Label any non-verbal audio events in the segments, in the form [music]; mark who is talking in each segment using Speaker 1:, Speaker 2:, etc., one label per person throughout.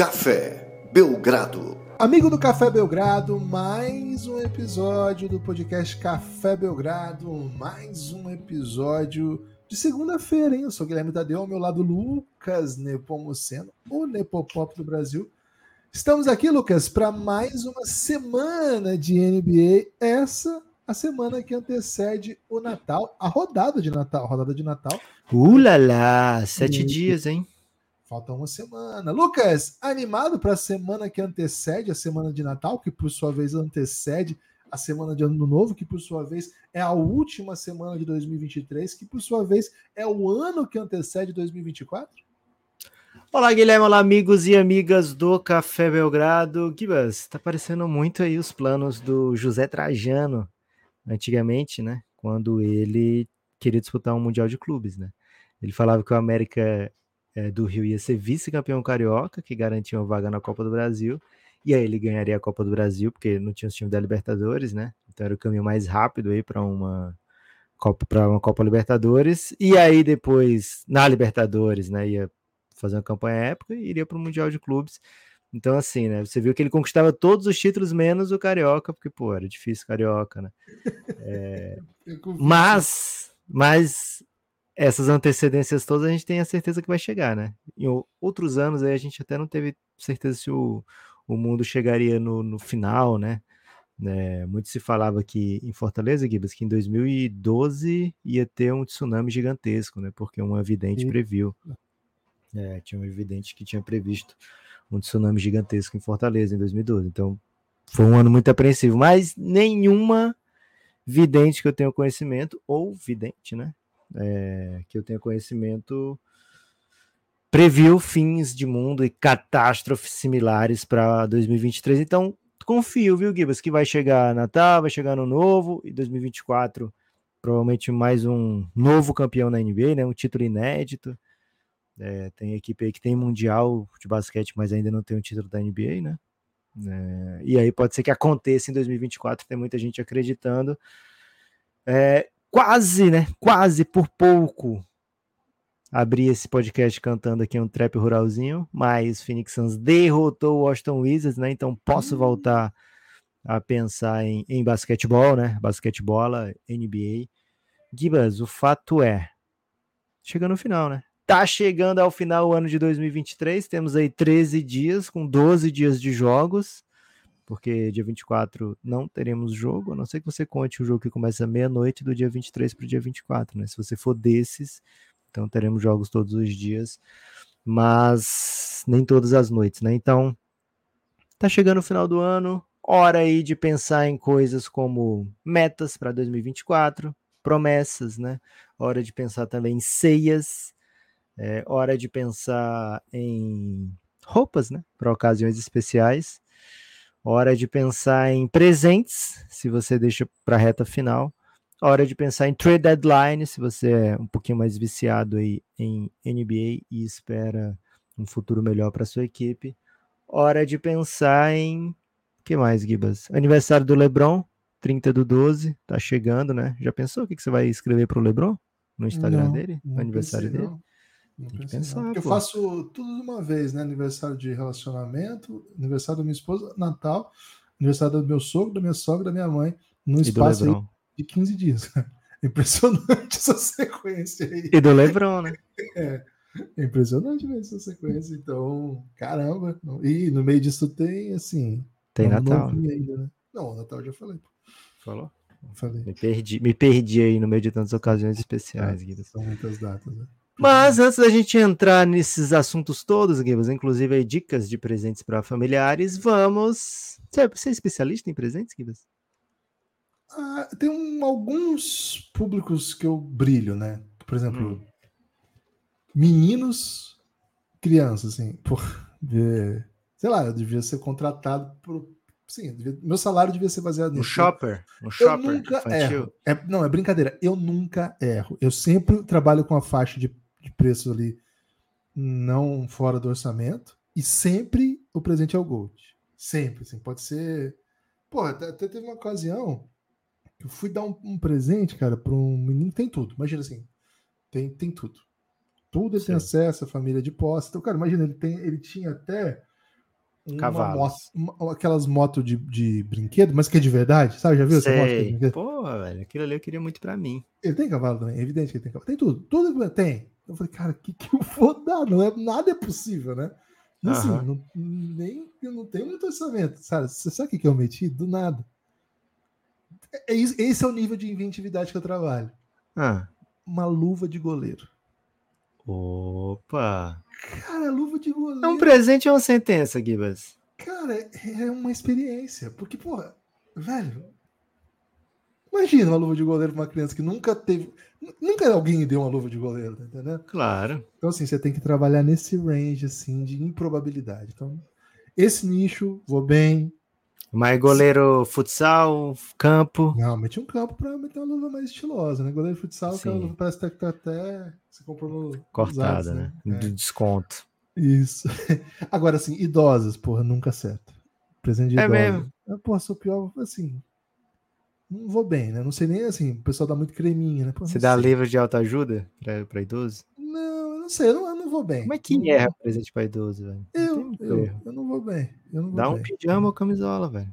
Speaker 1: Café Belgrado.
Speaker 2: Amigo do Café Belgrado, mais um episódio do podcast Café Belgrado, mais um episódio de segunda-feira, hein? Eu sou Guilherme Tadeu, ao meu lado Lucas Nepomuceno, o Nepopop do Brasil. Estamos aqui, Lucas, para mais uma semana de NBA. Essa a semana que antecede o Natal, a rodada de Natal, a rodada de Natal.
Speaker 3: Ulala, sete e... dias, hein?
Speaker 2: Falta uma semana. Lucas, animado para a semana que antecede a semana de Natal, que por sua vez antecede a semana de Ano Novo, que por sua vez é a última semana de 2023, que por sua vez é o ano que antecede 2024?
Speaker 3: Olá, Guilherme, olá, amigos e amigas do Café Belgrado. Gibas, tá parecendo muito aí os planos do José Trajano, antigamente, né? Quando ele queria disputar um Mundial de Clubes, né? Ele falava que o América é, do Rio ia ser vice-campeão carioca, que garantia uma vaga na Copa do Brasil, e aí ele ganharia a Copa do Brasil, porque não tinha os times da Libertadores, né? Então era o caminho mais rápido aí para uma Copa para uma Copa Libertadores, e aí depois na Libertadores, né, ia fazer uma campanha épica e iria para o Mundial de Clubes. Então, assim, né? Você viu que ele conquistava todos os títulos menos o Carioca, porque, pô, era difícil Carioca, né? [laughs] É... mas, mas essas antecedências todas a gente tem a certeza que vai chegar, né? Em outros anos aí a gente até não teve certeza se o, o mundo chegaria no, no final, né? É, muito se falava que em Fortaleza, Gibas, que em 2012 ia ter um tsunami gigantesco, né? Porque um evidente previu. É, tinha um evidente que tinha previsto um tsunami gigantesco em Fortaleza em 2012. Então, foi um ano muito apreensivo, mas nenhuma vidente que eu tenha conhecimento, ou vidente, né? É, que eu tenha conhecimento, previu fins de mundo e catástrofes similares para 2023. Então, confio, viu, Gibas, que vai chegar Natal, vai chegar no novo, e 2024 provavelmente mais um novo campeão na NBA, né? Um título inédito. É, tem equipe aí que tem mundial de basquete, mas ainda não tem o título da NBA, né? É, e aí pode ser que aconteça em 2024, tem muita gente acreditando. É, quase, né? Quase por pouco abri esse podcast cantando aqui um trap ruralzinho, mas Phoenix Suns derrotou o Washington Wizards, né? Então posso hum. voltar a pensar em, em basquetebol, né? Basquetebola, NBA. Gibas, o fato é, chega no final, né? Tá chegando ao final o ano de 2023, temos aí 13 dias, com 12 dias de jogos, porque dia 24 não teremos jogo, a não ser que você conte o jogo que começa meia-noite do dia 23 para o dia 24, né? Se você for desses, então teremos jogos todos os dias, mas nem todas as noites, né? Então, tá chegando o final do ano, hora aí de pensar em coisas como metas para 2024, promessas, né? Hora de pensar também em ceias, é hora de pensar em roupas, né? Para ocasiões especiais. Hora de pensar em presentes, se você deixa para a reta final. Hora de pensar em trade deadline, se você é um pouquinho mais viciado aí em NBA e espera um futuro melhor para sua equipe. Hora de pensar em. O que mais, Gibas? Aniversário do Lebron, 30 do 12, tá chegando, né? Já pensou o que, que você vai escrever para o Lebron no Instagram não, dele? No aniversário dele? Não.
Speaker 2: Pensar, eu faço tudo de uma vez, né? Aniversário de relacionamento, aniversário da minha esposa, Natal, aniversário do meu sogro, da minha sogra, da minha mãe, num espaço de 15 dias. [laughs] Impressionante [laughs] essa sequência aí.
Speaker 3: E do Lebron, né?
Speaker 2: É, é impressionante ver essa sequência. Então, caramba. E no meio disso tem, assim.
Speaker 3: Tem um Natal. Ainda,
Speaker 2: né? Não, Natal eu já falei.
Speaker 3: Falou? Falei. Me perdi, me perdi aí no meio de tantas ocasiões especiais,
Speaker 2: é, São muitas datas, né?
Speaker 3: Mas antes da gente entrar nesses assuntos todos, Gibbs, inclusive aí, dicas de presentes para familiares, vamos. Você é especialista em presentes, Gibbs?
Speaker 2: Ah, tem um, alguns públicos que eu brilho, né? Por exemplo, hum. meninos, crianças, assim, por sei lá, eu devia ser contratado por. Sim, devia, meu salário devia ser baseado
Speaker 3: no shopper, no shopper
Speaker 2: eu nunca erro. É, não, é brincadeira. Eu nunca erro. Eu sempre trabalho com a faixa de de preço ali não fora do orçamento. E sempre o presente é o Gold. Sempre, assim, pode ser. Pô, até, teve uma ocasião que eu fui dar um, um presente, cara, para um menino tem tudo. Imagina assim, tem, tem tudo. Tudo ele Sim. tem acesso, a família de posse. Então, cara, imagina, ele, tem, ele tinha até uma
Speaker 3: Cavalos.
Speaker 2: moto, uma- aquelas motos de, de brinquedo, mas que é de verdade, sabe? Já viu essa moto? que é de
Speaker 3: Sei.
Speaker 2: brinquedo?
Speaker 3: Porra, velho, aquilo ali eu queria muito pra mim.
Speaker 2: Ele tem cavalo também, é evidente que ele tem cavalo. Tem tudo, tudo tem. Eu falei, cara, o que, que eu vou dar? Não é, nada é possível, né? Assim,
Speaker 3: Aham.
Speaker 2: não, nem, eu não tenho muito orçamento, sabe? Você sabe o que, que eu meti? Do nada. É, é esse é o nível de inventividade que eu trabalho.
Speaker 3: Ah.
Speaker 2: Uma luva de goleiro.
Speaker 3: Opa!
Speaker 2: Cara, luva de goleiro.
Speaker 3: É um presente ou uma sentença, Gibas?
Speaker 2: Cara, é uma experiência. Porque, porra, velho. Imagina uma luva de goleiro pra uma criança que nunca teve. Nunca alguém deu uma luva de goleiro, tá entendendo?
Speaker 3: Claro.
Speaker 2: Então, assim, você tem que trabalhar nesse range, assim, de improbabilidade. Então, esse nicho, vou bem.
Speaker 3: Mas goleiro futsal, campo.
Speaker 2: Não, meti um campo pra meter uma luva mais estilosa, né? Goleiro futsal, aquela
Speaker 3: Sim.
Speaker 2: luva parece que tá até. Você comprou no.
Speaker 3: Cortada,
Speaker 2: atos,
Speaker 3: né?
Speaker 2: É.
Speaker 3: De desconto.
Speaker 2: Isso. [laughs] Agora, assim, idosas, porra, nunca acerta. Presente de
Speaker 3: É
Speaker 2: idosa.
Speaker 3: mesmo?
Speaker 2: Ah, Porra, sou pior, assim. Não vou bem, né? Não sei nem assim. O pessoal dá muito creminho, né? Pô,
Speaker 3: Você dá
Speaker 2: sei.
Speaker 3: livro de autoajuda pra, pra idoso?
Speaker 2: Não, eu não sei, eu não, eu não vou bem.
Speaker 3: Como é que
Speaker 2: Não-
Speaker 3: erra presente pra idoso, velho?
Speaker 2: Eu, eu, eu não vou bem. Eu não vou
Speaker 3: Dá um
Speaker 2: bem.
Speaker 3: pijama ou camisola, velho.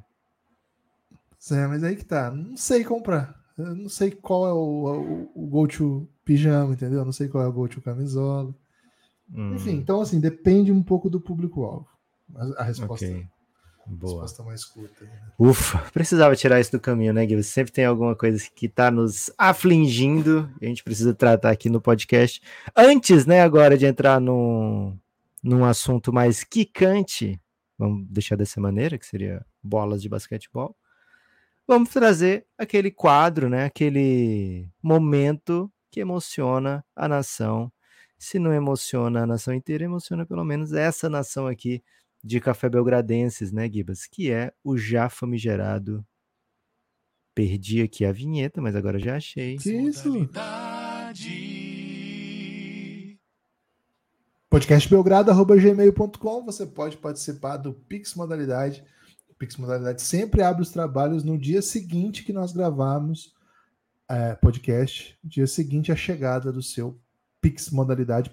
Speaker 2: É, mas aí que tá. Não sei comprar. Eu não sei qual é o, o, o go-to pijama, entendeu? Eu não sei qual é o go-to camisola.
Speaker 3: Hum,
Speaker 2: Enfim, então assim, depende um pouco do público-alvo. Mas A resposta,
Speaker 3: ok. Boa.
Speaker 2: resposta mais curta. né?
Speaker 3: Ufa, [laughs] precisava tirar isso do caminho, né, Gui? Sempre tem alguma coisa que tá nos afligindo e a gente precisa tratar aqui no podcast. Antes, né, agora de entrar num, num assunto mais quicante, vamos deixar dessa maneira, que seria bolas de basquetebol, vamos trazer aquele quadro, né, aquele momento que emociona a nação. Se não emociona a nação inteira, emociona pelo menos essa nação aqui de café belgradenses, né, Gibas? Que é o já famigerado. Perdi aqui a vinheta, mas agora já achei.
Speaker 2: Que isso? podcastbelgrado.gmail.com Você pode participar do Pix Modalidade. O Pix Modalidade sempre abre os trabalhos no dia seguinte que nós gravarmos é, podcast, dia seguinte à chegada do seu Pix Modalidade,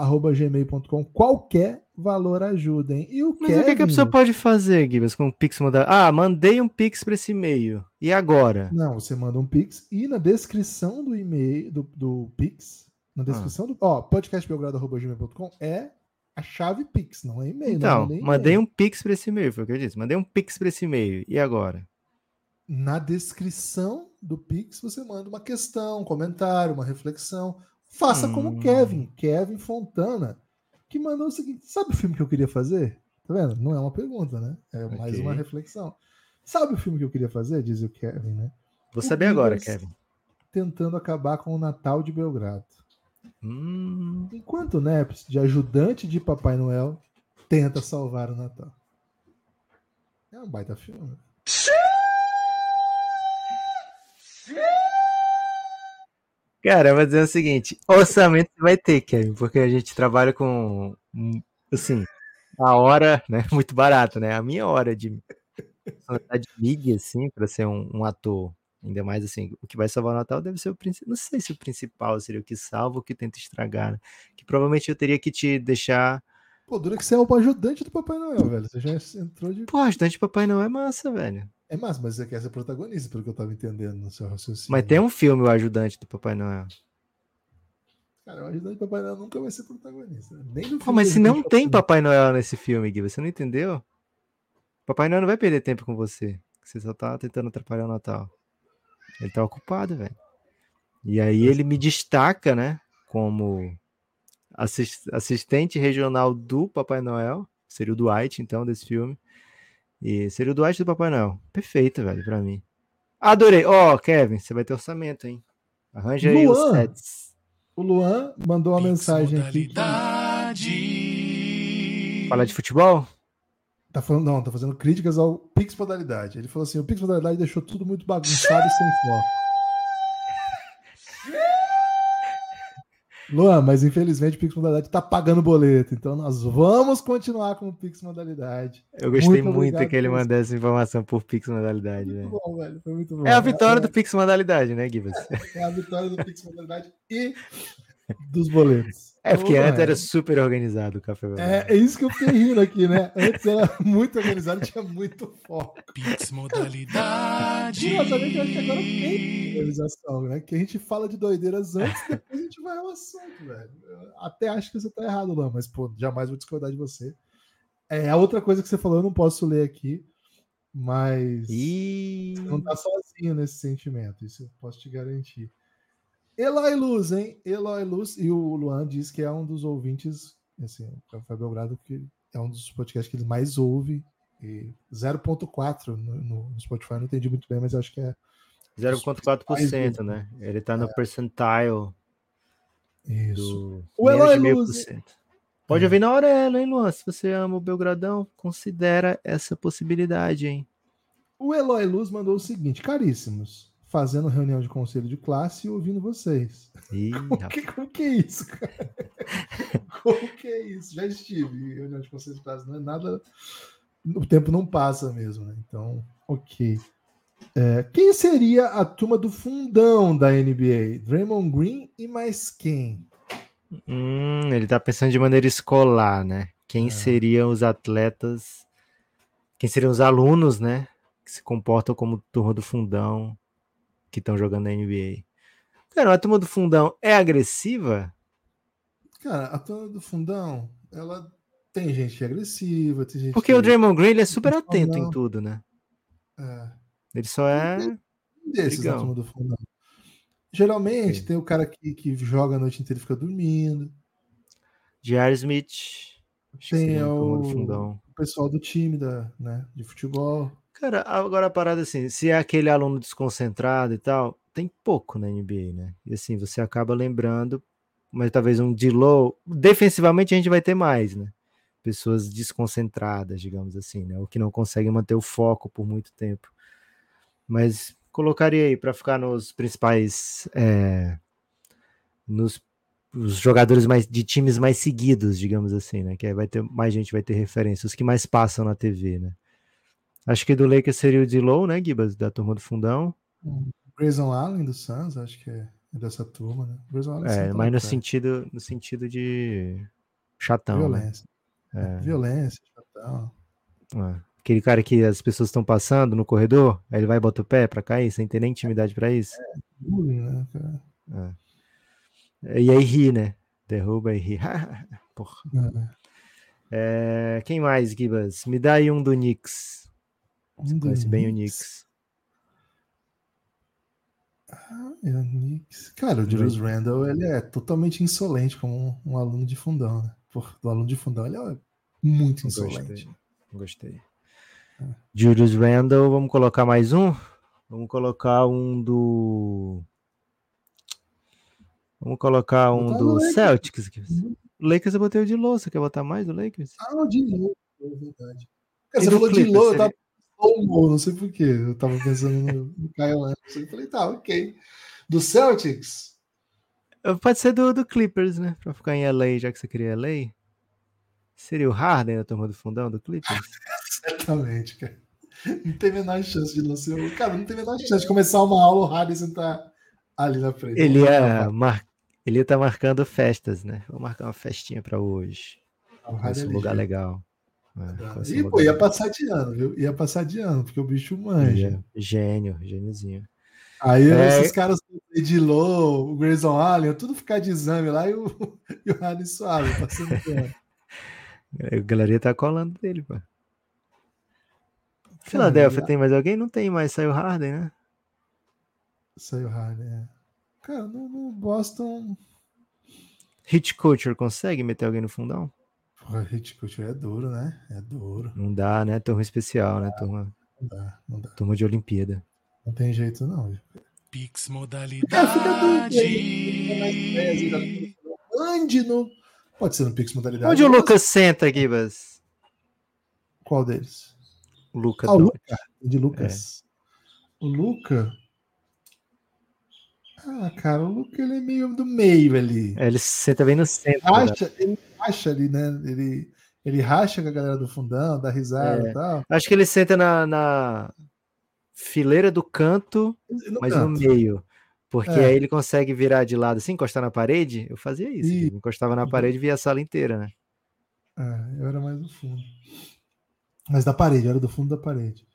Speaker 2: podcastbelgrado.gmail.com. Qualquer valor ajuda, hein? E o
Speaker 3: Mas o que, que a
Speaker 2: Kevin-
Speaker 3: pessoa pode fazer, Gibas, com o Pix modal? Ah, mandei um Pix para esse e-mail. E agora?
Speaker 2: Não, você manda um Pix e na descrição do e-mail do, do Pix, na
Speaker 3: Ah.
Speaker 2: descrição do. Ó, podcastbelgrado.gmail.com é a chave Pix, não é e-mail.
Speaker 3: Então,
Speaker 2: não, nem
Speaker 3: mandei um Pix para esse e-mail, foi o que eu disse. Mandei um Pix para esse e-mail. E agora?
Speaker 2: Na descrição do Pix você manda uma questão, um comentário, uma reflexão. Faça como
Speaker 3: Hum.
Speaker 2: o Kevin, Kevin Fontana, que mandou o seguinte: sabe o filme que eu queria fazer? Tá vendo? Não é uma pergunta, né? É mais
Speaker 3: Ok.
Speaker 2: uma reflexão. Sabe o filme que eu queria fazer? Diz o Kevin, né?
Speaker 3: Vou
Speaker 2: O
Speaker 3: saber agora, Kevin.
Speaker 2: Tentando acabar com o Natal de Belgrado.
Speaker 3: Hum,
Speaker 2: Enquanto o Neps, de ajudante de Papai Noel, tenta salvar o Natal. É um baita filme.
Speaker 3: Cara, eu vou dizer o seguinte: orçamento vai ter, Kevin, porque a gente trabalha com, hum, assim, a hora, né? [laughs] Muito barato, né? A minha hora de, de mídia, assim, para ser um, um ator, ainda mais assim, o que vai salvar o Natal deve ser o principal. Não sei se o principal seria o que salva ou o que tenta estragar, né? Que provavelmente eu teria que te deixar.
Speaker 2: Pô, dura que você é o ajudante do Papai Noel, velho. Você já entrou de.
Speaker 3: Pô, ajudante de Papai não é massa, velho.
Speaker 2: É massa, mas você quer ser protagonista, pelo que eu tava entendendo no seu raciocínio.
Speaker 3: Mas tem um filme, o ajudante do Papai Noel.
Speaker 2: Cara, o ajudante do Papai Noel nunca vai ser protagonista. Nem no filme
Speaker 3: mas se não tem. Papai Noel nesse filme, Gui, você não entendeu? Papai Noel não vai perder tempo com você. Você só tá tentando atrapalhar o Natal. Ele tá ocupado, velho. E aí ele me destaca, né? Como assis- assistente regional do Papai Noel. Seria o Dwight, então, desse filme. E seria o Dwight do Papai Noel. Perfeito, velho, pra mim. Adorei. Ó, Kevin, você vai ter orçamento, hein? Arranja aí os
Speaker 2: Luan.
Speaker 3: sets.
Speaker 2: O Luan mandou uma mensagem aqui. Que
Speaker 3: Fala de futebol?
Speaker 2: tá falando, não, tá fazendo críticas ao Pix Modalidade. Ele falou assim: o Pix Modalidade deixou tudo muito bagunçado e sem foco. Luan, mas infelizmente o Pix Modalidade tá pagando boleto, então nós vamos continuar com o Pix Modalidade.
Speaker 3: Eu gostei
Speaker 2: Muito
Speaker 3: muito, que ele
Speaker 2: isso.
Speaker 3: mandasse informação por Pix modalidade,
Speaker 2: Muito
Speaker 3: velho.
Speaker 2: bom, velho. Foi muito bom.
Speaker 3: É a vitória do Pix modalidade, né, Gibas?
Speaker 2: É a vitória do Pix Modalidade e dos boletos.
Speaker 3: É, porque
Speaker 2: Pô,
Speaker 3: antes era super organizado o Café Belgrado.
Speaker 2: É, é isso que eu fiquei rindo aqui, né? Antes era muito organizado, tinha muito foco.
Speaker 4: Pix modalidade.
Speaker 2: Curiosamente, eu acho que agora tem organização, né? Que a gente fala de doideiras antes, depois a gente vai ao assunto, velho. Eu até acho que você tá errado lá, mas, pô, jamais vou discordar de você. É, a outra coisa que você falou, eu não posso ler aqui, mas
Speaker 3: E...
Speaker 2: você não tá sozinho nesse sentimento, isso eu posso te garantir. Eloy Luz, hein? Eloy Luz, e o Luan diz que é um dos ouvintes, assim, o Café Belgrado, que é um dos podcasts que ele mais ouve, e 0.4 no, no Spotify, não entendi muito bem, mas acho que é
Speaker 3: 0,4%, né? Ele tá no percentile
Speaker 2: isso.
Speaker 3: do
Speaker 2: O Eloy Luz-.
Speaker 3: Pode ouvir na Aurela, hein, Luan? Se você ama o Belgradão, considera essa possibilidade, hein?
Speaker 2: O Eloy Luz mandou o seguinte: caríssimos, fazendo reunião de conselho de classe e ouvindo vocês.
Speaker 3: Ih, [laughs]
Speaker 2: Como que, como que é isso, cara? [laughs] Como que é isso? Já estive em reunião de conselho de classe, não é nada. O tempo não passa mesmo, né? Então, ok. É, quem seria a turma do fundão da NBA? Draymond Green e mais quem?
Speaker 3: Hum, ele tá pensando de maneira escolar, né? Quem
Speaker 2: É.
Speaker 3: seriam os atletas, quem seriam os alunos, né? Que se comportam como turma do fundão que estão jogando na NBA. Cara, a turma do fundão é agressiva?
Speaker 2: Cara, a turma do fundão, ela tem gente é agressiva, tem gente
Speaker 3: Porque
Speaker 2: que
Speaker 3: o Draymond Green ele é super atento em
Speaker 2: não.
Speaker 3: tudo, né?
Speaker 2: é,
Speaker 3: Ele só é.
Speaker 2: desses da turma do fundão. Geralmente
Speaker 3: Sim.
Speaker 2: tem o cara que, que joga a noite inteira e fica dormindo.
Speaker 3: J.R. Smith.
Speaker 2: Tem o-
Speaker 3: fundão.
Speaker 2: O pessoal do time da, né, de futebol.
Speaker 3: Cara, agora a parada assim, se é aquele aluno desconcentrado e tal, tem pouco na NBA, né? E assim, você acaba lembrando, mas talvez um D-Low, defensivamente a gente vai ter mais, né? Pessoas desconcentradas, digamos assim, né? Ou que não conseguem manter o foco por muito tempo. Mas colocaria aí para ficar nos principais, é, nos os jogadores mais de times mais seguidos, digamos assim, né? Que aí vai ter mais gente vai ter referência, os que mais passam na TV, né? Acho que do Lakers seria o D-Low, né, Gibas, da turma do fundão.
Speaker 2: Grayson Allen do Suns, acho que é, é dessa turma, né? Grayson Allen
Speaker 3: É,
Speaker 2: senta
Speaker 3: mas no sentido, no sentido de chatão, né?
Speaker 2: Violência.
Speaker 3: É.
Speaker 2: Violência, chatão.
Speaker 3: É. Aquele cara que as pessoas estão passando no corredor, aí ele vai e bota o pé pra cair, sem ter nem intimidade pra isso.
Speaker 2: Bullying, né, cara?
Speaker 3: E aí ri, né? Derruba e ri. [laughs] Porra.
Speaker 2: É.
Speaker 3: É, quem mais, Gibas? Me dá aí um do Knicks. Você conhece bem o
Speaker 2: Knicks.
Speaker 3: Knicks.
Speaker 2: Ah, é o Knicks. Cara, o Julius Randle, ele é totalmente insolente como um, um aluno de fundão, né? Por, do aluno de fundão, ele é muito insolente.
Speaker 3: Gostei. Gostei.
Speaker 2: É.
Speaker 3: Julius Randle, vamos colocar mais um? Vamos colocar um do. Vamos colocar um do
Speaker 2: Lakers.
Speaker 3: Celtics. Lakers eu botei o de louça. Quer botar mais do Lakers?
Speaker 2: Ah, o de Lô, é verdade. Cara,
Speaker 3: E
Speaker 2: você falou de
Speaker 3: Clippers,
Speaker 2: eu
Speaker 3: seria-
Speaker 2: tava pensando, não sei porquê. Eu tava pensando no, no Kyle Anderson. Eu falei, tá, ok. Do Celtics?
Speaker 3: Pode ser do, do Clippers, né? Pra ficar em LA, já que você queria LA. Seria o Harden na turma do fundão do Clippers? [laughs]
Speaker 2: Certamente, cara. Não tem a menor chance de o- Cara, não tem a menor chance de começar uma aula, o Harden sentar ali na frente.
Speaker 3: Ele ia, mar... ele ia tá marcando festas, né? Vou marcar uma festinha pra hoje.
Speaker 2: o Harden
Speaker 3: Conheço
Speaker 2: é
Speaker 3: um lugar legal. É,
Speaker 2: E,
Speaker 3: lugar
Speaker 2: pô, ia passar de ano, viu? Ia passar de ano, porque o bicho manja.
Speaker 3: é Gênio, gêniozinho.
Speaker 2: Aí
Speaker 3: É.
Speaker 2: esses caras, o Edilô, o Grayson Allen, tudo ficar de exame lá e o, [laughs] e o Harden suave, passando [laughs] de.
Speaker 3: A galeria tá colando dele, pô. Filadélfia tem mais alguém? Não tem mais, saiu Harden, né?
Speaker 2: Saiu Harden, é. Cara, no, no Boston.
Speaker 3: Hit Culture consegue meter alguém no fundão?
Speaker 2: Porra, Hit Culture é duro, né? É duro.
Speaker 3: Não dá, né? Turma especial, né? Turma,
Speaker 2: Não dá, não dá.
Speaker 3: turma de Olimpíada.
Speaker 2: Não tem jeito, não.
Speaker 4: Pix [laughs]
Speaker 2: aí da
Speaker 4: modalidade.
Speaker 2: Onde no. Pode ser no Pix Modalidade.
Speaker 3: Onde o Lucas senta, Gibas?
Speaker 2: Qual deles?
Speaker 3: O Lucas.
Speaker 2: Ah, o. Luca. De Lucas. O Luca. Ah, cara, o Luca ele é meio do meio ali.
Speaker 3: É, ele senta bem no centro. né?
Speaker 2: Racha, ele racha ali, né? Ele, ele racha com a galera do fundão, dá risada
Speaker 3: É.
Speaker 2: e tal.
Speaker 3: Acho que ele senta na, na fileira do canto,
Speaker 2: No
Speaker 3: mas no
Speaker 2: canto.
Speaker 3: meio. Porque
Speaker 2: É.
Speaker 3: aí ele consegue virar de lado assim, encostar na parede. Eu fazia isso. Guiba, Encostava na parede e via a sala inteira, né?
Speaker 2: É, eu era mais do fundo. Mas da parede, era do fundo da parede.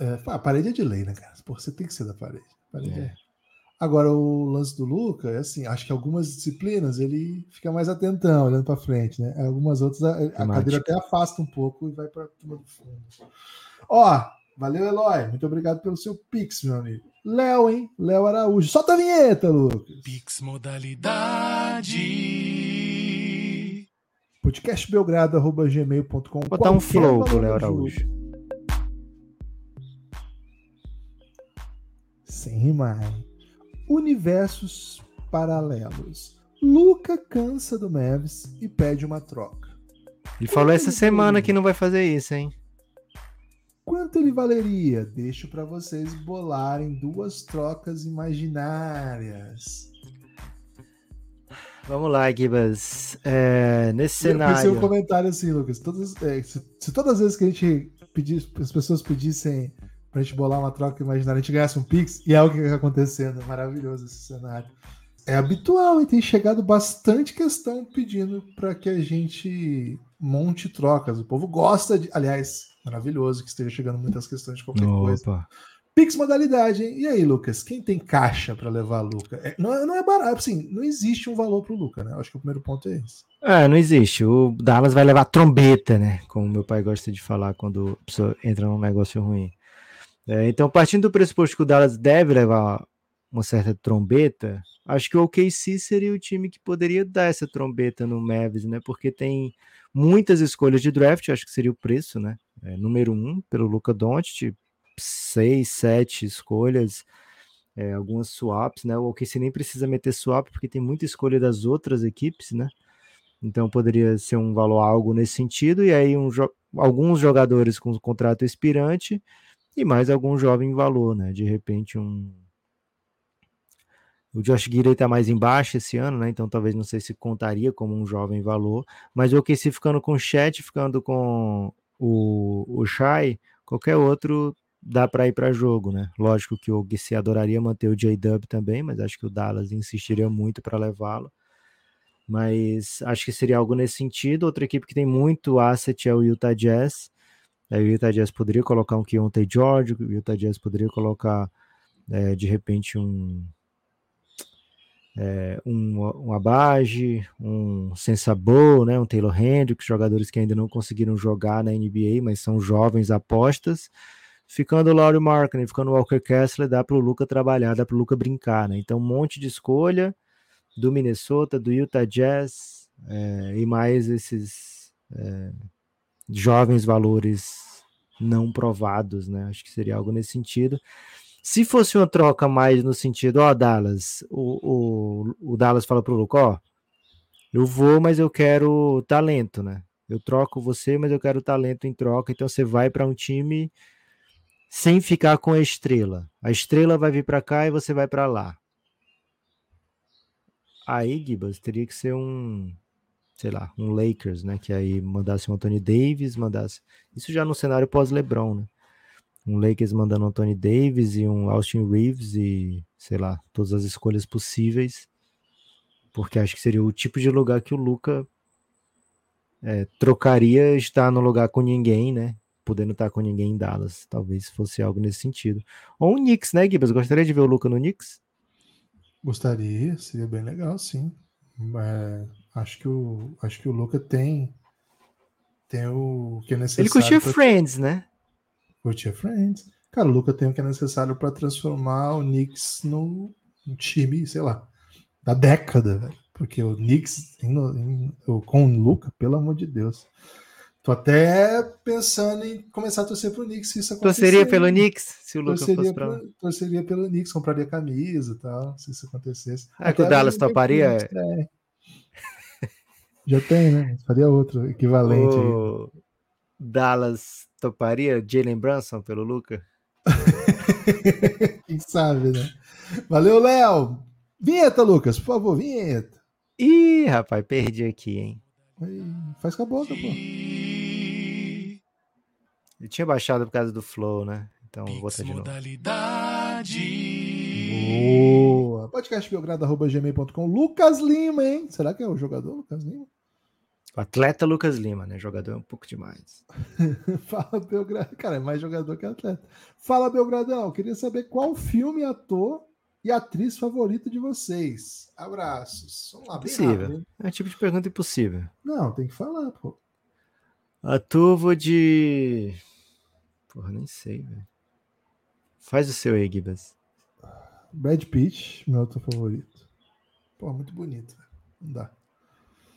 Speaker 2: É, a parede é de lei, né, cara? Pô, você tem que ser da parede. Parede
Speaker 3: É.
Speaker 2: é. Agora, o lance do Luca é assim: acho que algumas disciplinas ele fica mais atentão, olhando pra frente, né? Algumas outras, a, a cadeira até afasta um pouco e vai pra turma do fundo. Ó, valeu, Eloy. Muito obrigado pelo seu pix, meu amigo. Léo, hein? Léo Araújo. Solta a vinheta, Lucas.
Speaker 4: Pix modalidade.
Speaker 2: podcastbelgrado.gmail.com
Speaker 3: Vou botar um
Speaker 2: Qualquer
Speaker 3: flow pro Léo. Araújo.
Speaker 2: Sem rimar. hein? Universos paralelos. Luca cansa do Mavis e pede uma troca.
Speaker 3: Ele falou essa
Speaker 2: ele
Speaker 3: semana
Speaker 2: fez?
Speaker 3: que não vai fazer isso, hein?
Speaker 2: Quanto ele valeria? Deixo para vocês bolarem duas trocas imaginárias.
Speaker 3: Vamos lá, Gibas. É, nesse
Speaker 2: Eu pensei um
Speaker 3: cenário.
Speaker 2: comentário assim, Lucas. Todas, é, se, se todas as vezes que a gente pedisse, as pessoas pedissem pra gente bolar uma troca imaginária, a gente ganhasse um Pix, e é o que está acontecendo. É maravilhoso esse cenário. É habitual e tem chegado bastante questão pedindo para que a gente monte trocas. O povo gosta de. Aliás, maravilhoso que esteja chegando muitas questões de qualquer coisa.
Speaker 3: Opa.
Speaker 2: Pix modalidade, hein? E aí, Lucas? Quem tem caixa para levar a Luca? É, não, é- não é barato, assim, não existe um valor pro Luca, né? Eu Acho que o primeiro ponto é esse.
Speaker 3: É, não existe. O Dallas vai levar trombeta, né? Como meu pai gosta de falar quando a pessoa entra num negócio ruim. É, então, partindo do pressuposto que o Dallas deve levar uma certa trombeta, acho que o OKC seria o time que poderia dar essa trombeta no Mavis, né? Porque tem muitas escolhas de draft, acho que seria o preço, né? É, número um, pelo Luca Doncic, seis, sete escolhas, é, algumas swaps, né? O OKC nem precisa meter swap, porque tem muita escolha das outras equipes, né? Então poderia ser um valor algo nesse sentido, e aí um jo- alguns jogadores com contrato expirante e mais algum jovem valor, né? De repente um. O Josh Giddey tá mais embaixo esse ano, né? Então talvez não sei se contaria como um jovem valor, mas o OKC ficando com o Chat, ficando com o, o Shai, qualquer outro dá para ir para jogo, né? Lógico que o OKC adoraria manter o J-Dub também, mas acho que o Dallas insistiria muito para levá-lo mas acho que seria algo nesse sentido. Outra equipe que tem muito asset é o Utah Jazz. Aí o Utah Jazz poderia colocar um Keontae George, o Utah Jazz poderia colocar é, de repente um é, um, um Abage, um Sensabo, né, um Taylor Hendricks, jogadores que ainda não conseguiram jogar na NBA, mas são jovens apostas. Ficando o Laurie Markkinen, ficando o Walker Kessler, dá para o Luca trabalhar, dá para o Luca brincar, né? Então, um monte de escolha do Minnesota, do Utah Jazz é, e mais esses é, jovens valores não provados, né? Acho que seria algo nesse sentido. Se fosse uma troca mais no sentido, ó, Dallas, o, o, o Dallas fala pro Luca, ó, eu vou, mas eu quero talento, né? Eu troco você, mas eu quero talento em troca, então você vai para um time sem ficar com a estrela. A estrela vai vir para cá e você vai para lá. Aí, Gibas, teria que ser um, sei lá, um Lakers, né? Que aí mandasse um Anthony Davis, mandasse. Isso já no cenário pós-LeBron, né? Um Lakers mandando um Anthony Davis e um Austin Reeves e, sei lá, todas as escolhas possíveis. Porque acho que seria o tipo de lugar que o Luca é, trocaria estar no lugar com ninguém, né? Podendo estar com ninguém em Dallas. Talvez fosse algo nesse sentido. Ou um Knicks, né, Gibas? Gostaria de ver o Luca no Knicks?
Speaker 2: Gostaria, seria bem legal, sim. É, acho que o acho que o Luca tem tem o que é necessário.
Speaker 3: Ele curtia
Speaker 2: pra-
Speaker 3: Friends, né?
Speaker 2: Curtia Friends. Cara, o Luca tem o que é necessário para transformar o Knicks no, no time, sei lá, da década, velho. Porque o Knicks em- em- com o Luca, pelo amor de Deus. Tô até pensando em começar a torcer pro Knicks se isso acontecer.
Speaker 3: Torceria pelo Knicks se o Luca
Speaker 2: Torceria,
Speaker 3: fosse pra
Speaker 2: torceria pelo Knicks, compraria camisa e tal, se isso acontecesse.
Speaker 3: Ah, que o Dallas toparia?
Speaker 2: É. Já tem, né? Faria outro equivalente. aí.
Speaker 3: O Dallas toparia Jalen Brunson pelo Luca? [laughs]
Speaker 2: Quem sabe, né? Valeu, Léo! Vinheta, Lucas, por favor, vinheta.
Speaker 3: Ih, rapaz, perdi aqui, hein?
Speaker 2: Aí, faz com a boca, pô.
Speaker 3: Eu tinha baixado por causa do Flow, né? Então vou de novo.
Speaker 2: Boa. Podcastbelgrado.gmail.com. Lucas Lima, hein? Será que é o jogador Lucas Lima?
Speaker 3: O atleta Lucas Lima, né? Jogador é um pouco demais. [laughs]
Speaker 2: Fala, Belgrado. Cara, é mais jogador que atleta. Fala, Belgradão. Queria saber qual filme, ator e atriz favorita de vocês. Abraços. Vamos lá,
Speaker 3: Impossível.
Speaker 2: rápido?
Speaker 3: É um tipo de pergunta impossível.
Speaker 2: Não, tem que falar, pô.
Speaker 3: Ator vou de. Porra, nem sei, velho. Faz o seu aí, Gibas.
Speaker 2: Brad Pitt, meu ator favorito. Pô, muito bonito. velho. Não dá.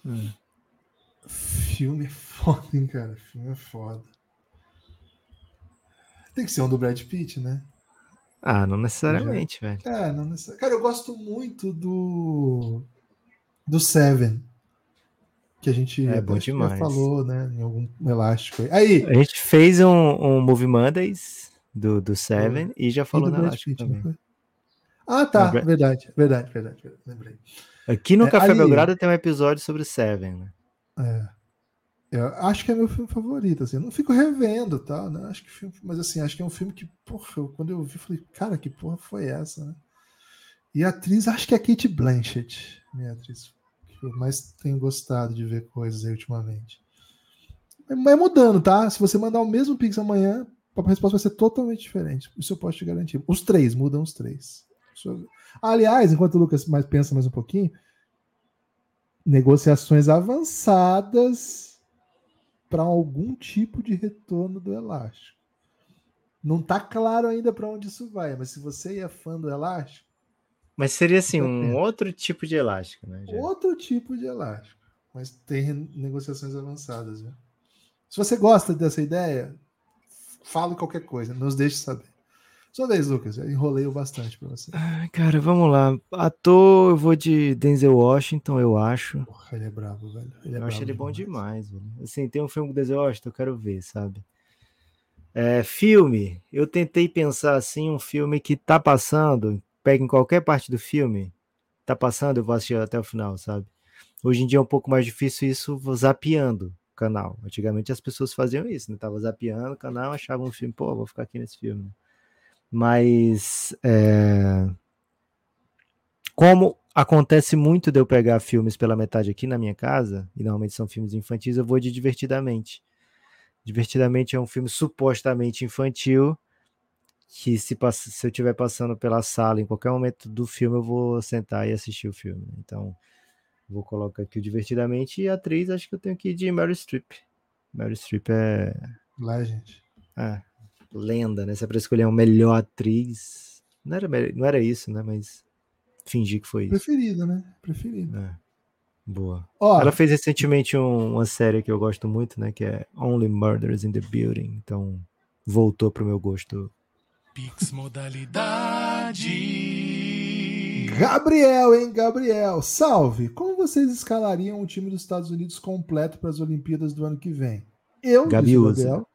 Speaker 3: Hum.
Speaker 2: Filme é foda, hein, cara? Filme é foda. Tem que ser um do Brad Pitt, né?
Speaker 3: Ah, não necessariamente, velho.
Speaker 2: É, não necessariamente. Cara, eu gosto muito do. Do Seven. Que a gente
Speaker 3: É bom demais.
Speaker 2: falou, né? Em algum elástico aí. Aí!
Speaker 3: A gente fez um, um Movie Mondays do, do Seven e já
Speaker 2: e
Speaker 3: falou
Speaker 2: do
Speaker 3: na Elástico
Speaker 2: Pitt,
Speaker 3: também.
Speaker 2: Ah, tá. Verdade, verdade, verdade. Lembrei.
Speaker 3: Aqui no
Speaker 2: É,
Speaker 3: Café
Speaker 2: ali-
Speaker 3: Belgrado tem um episódio sobre o Seven, né?
Speaker 2: É. Eu acho que é meu filme favorito, assim. Eu não fico revendo, tá? Né? Acho que filme, mas assim, acho que é um filme que, porra, eu- quando eu vi, falei, cara, que porra foi essa, né? E a atriz, acho que é a Kate Blanchett, minha atriz, que eu mais tenho gostado de ver coisas aí ultimamente. Mas mas mudando, tá? Se você mandar o mesmo Pix amanhã, a resposta vai ser totalmente diferente. Isso eu posso te garantir. Os três, mudam os três. Aliás, enquanto o Lucas mais pensa mais um pouquinho, negociações avançadas para algum tipo de retorno do elástico. Não tá claro ainda para onde isso vai, mas se você é fã do elástico,
Speaker 3: Mas seria assim, um outro tipo de elástico, né? já.
Speaker 2: outro tipo de elástico, mas tem negociações avançadas. Viu? Se você gosta dessa ideia, fale qualquer coisa, nos deixe saber. Sua vez, Lucas, eu enrolei o bastante para você.
Speaker 3: Cara, vamos lá. Ator, eu vou de Denzel Washington, eu acho.
Speaker 2: Porra, ele é brabo, velho. Ele é
Speaker 3: eu acho ele bom demais, velho. Assim, tem um filme com Denzel Washington, eu quero ver, sabe? É, filme, eu tentei pensar assim, um filme que tá passando, pega em qualquer parte do filme, tá passando, eu vou assistir até o final, sabe? Hoje em dia é um pouco mais difícil isso zapeando o canal. Antigamente as pessoas faziam isso, né? Tava zapeando o canal, achavam um filme, pô, vou ficar aqui nesse filme. Mas é, como acontece muito de eu pegar filmes pela metade aqui na minha casa, e normalmente são filmes infantis, eu vou de Divertidamente. Divertidamente é um filme supostamente infantil, que se, se eu estiver passando pela sala em qualquer momento do filme, eu vou sentar e assistir o filme. Então, vou colocar aqui o Divertidamente, e a atriz acho que eu tenho que ir de Meryl Streep. Meryl Streep é,
Speaker 2: Legend.
Speaker 3: é lenda, né? Se é pra escolher uma melhor atriz, não era, não era isso, né? Mas fingi que foi isso.
Speaker 2: Preferida, né? Preferida.
Speaker 3: É. Boa.
Speaker 2: Ó,
Speaker 3: Ela fez recentemente um- uma série que eu gosto muito, né? Que é Only Murders in the Building. Então, voltou pro meu gosto.
Speaker 4: Pix Modalidade.
Speaker 2: Gabriel, hein? Gabriel. Salve! Como vocês escalariam o time dos Estados Unidos completo para as Olimpíadas do ano que vem? Eu,
Speaker 3: Gabi.
Speaker 2: Gabriel,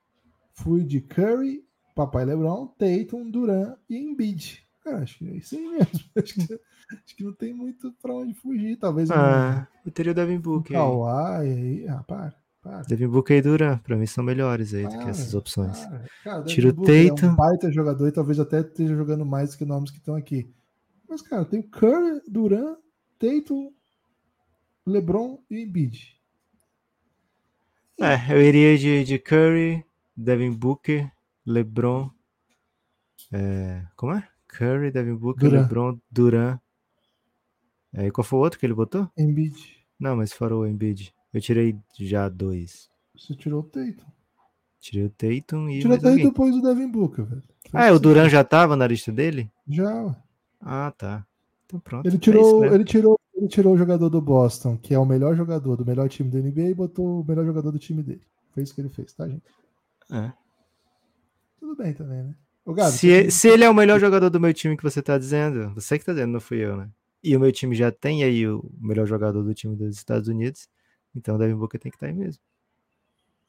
Speaker 2: fui de Curry, Papai LeBron, Tatum, Duran e Embiid. Cara, acho que é isso aí mesmo. [laughs] Acho que, acho que não tem muito para onde fugir. Talvez
Speaker 3: Ah, eu teria o Devin Booker.
Speaker 2: Kawhi aí. Ah, para, para.
Speaker 3: Devin Booker e Duran, pra mim são melhores aí do que
Speaker 2: Para,
Speaker 3: essas opções.
Speaker 2: para. Cara,
Speaker 3: Tira o
Speaker 2: Booker É um
Speaker 3: Tatum.
Speaker 2: baita jogador e talvez até esteja jogando mais do que nomes que estão aqui. Mas, cara, tem Curry, Duran, Tatum, LeBron e Embiid.
Speaker 3: É, eu iria de, de Curry, Devin Booker, LeBron. é, como é? Curry, Devin Booker,
Speaker 2: Duran.
Speaker 3: LeBron, Duran. É, e qual foi o outro que ele botou?
Speaker 2: Embiid.
Speaker 3: Não, mas fora o Embiid. Eu tirei já dois.
Speaker 2: Você tirou o Tatum.
Speaker 3: Tirei o Tatum e
Speaker 2: Tirou o Tatum e depois o Devin Booker, velho.
Speaker 3: Ah, é, o Duran já tava na lista dele?
Speaker 2: Já.
Speaker 3: Ah, tá. Então pronto.
Speaker 2: Ele
Speaker 3: é isso
Speaker 2: tirou,
Speaker 3: mesmo.
Speaker 2: ele tirou, ele tirou o jogador do Boston, que é o melhor jogador do melhor time da NBA, e botou o melhor jogador do time dele. Foi isso que ele fez, tá, gente?
Speaker 3: É.
Speaker 2: Tudo bem também, né? Ô, Gabi,
Speaker 3: se, se ele é o melhor jogador do meu time que você tá dizendo, você que tá dizendo, não fui eu, né? E o meu time já tem aí o melhor jogador do time dos Estados Unidos, então o Devin Booker tem que estar aí mesmo.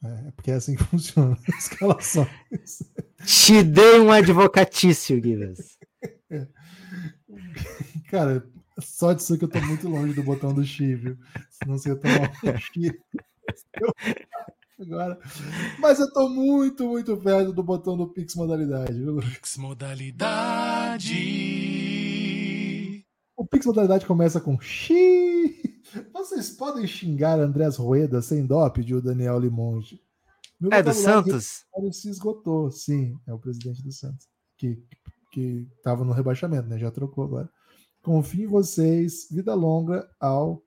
Speaker 2: É, é porque é assim que [laughs] funciona a escalação.
Speaker 3: Te dei um advocatício, Guilherme. [laughs]
Speaker 2: Cara, só disso que eu tô muito longe do botão do Xi, viu? Senão você ia tomar um Xi. [laughs] Agora. Mas eu tô muito, muito perto do botão do Pix Modalidade, viu?
Speaker 4: Pix Modalidade.
Speaker 2: Pix Modalidade começa com Xi. Vocês podem xingar Andrés Rueda sem dó, pediu o Daniel Limonge. Meu
Speaker 3: É do Santos?
Speaker 2: se esgotou, sim, é o presidente do Santos, que que estava no rebaixamento, né? Já trocou agora. Confio em vocês, vida longa ao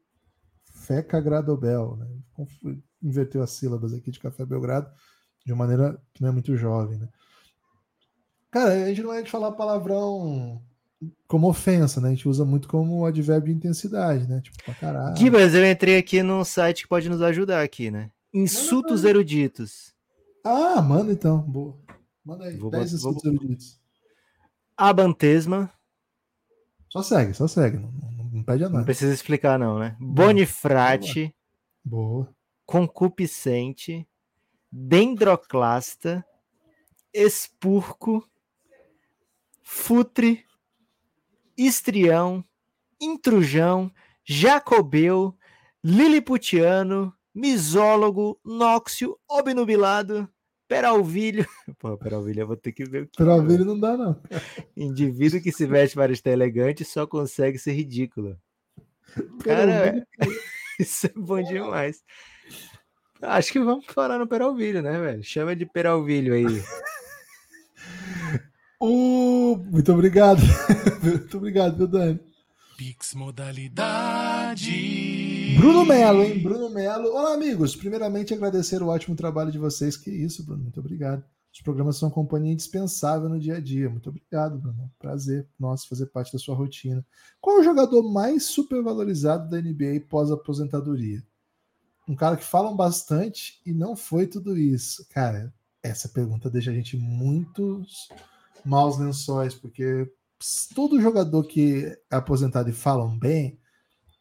Speaker 2: Feca Gradobel, né? Inverteu as sílabas aqui de Café Belgrado de uma maneira que não é muito jovem, né? Cara, a gente não é de falar palavrão como ofensa, né? A gente usa muito como advérbio de intensidade, né? Tipo, pra caralho.
Speaker 3: Gibas, eu entrei aqui num site que pode nos ajudar aqui, né? Insultos eruditos.
Speaker 2: Ah, manda então. Boa. Manda aí.
Speaker 3: Vou
Speaker 2: 10
Speaker 3: bot- vou-
Speaker 2: insultos eruditos.
Speaker 3: Abantesma.
Speaker 2: Só segue, só segue. Não, não, não pede a
Speaker 3: Não
Speaker 2: nada.
Speaker 3: precisa explicar, não, né? Bonifrate.
Speaker 2: Boa.
Speaker 3: Concupiscente. Dendroclasta. Espurco. Futre. Estrião. Intrujão. Jacobeu. Liliputiano. Misólogo. Nóxio. Obnubilado. Peralvilho. [laughs] Pô, Peralvilho, eu vou ter que ver o que
Speaker 2: Pra
Speaker 3: é,
Speaker 2: ver ele não dá, não. [laughs]
Speaker 3: Indivíduo que se veste para estar elegante só consegue ser ridículo. Cara, [laughs] isso é bom demais. Acho que vamos parar no Peralvilho, né, velho? Chama de Peralvilho aí. [laughs]
Speaker 2: Uh, muito obrigado. [laughs] muito obrigado, viu, Dani?
Speaker 4: Pix Modalidade.
Speaker 2: Bruno Melo, hein? Bruno Melo. Olá, amigos. Primeiramente, agradecer o ótimo trabalho de vocês. Que isso, Bruno. Muito obrigado. Os programas são companhia indispensável no dia a dia. Muito obrigado, Bruno. Prazer, nossa, fazer parte da sua rotina. Qual é o jogador mais supervalorizado da NBA pós-aposentadoria? Um cara que falam bastante e não foi tudo isso. Cara, essa pergunta deixa a gente muito maus lençóis, porque todo jogador que é aposentado e falam bem,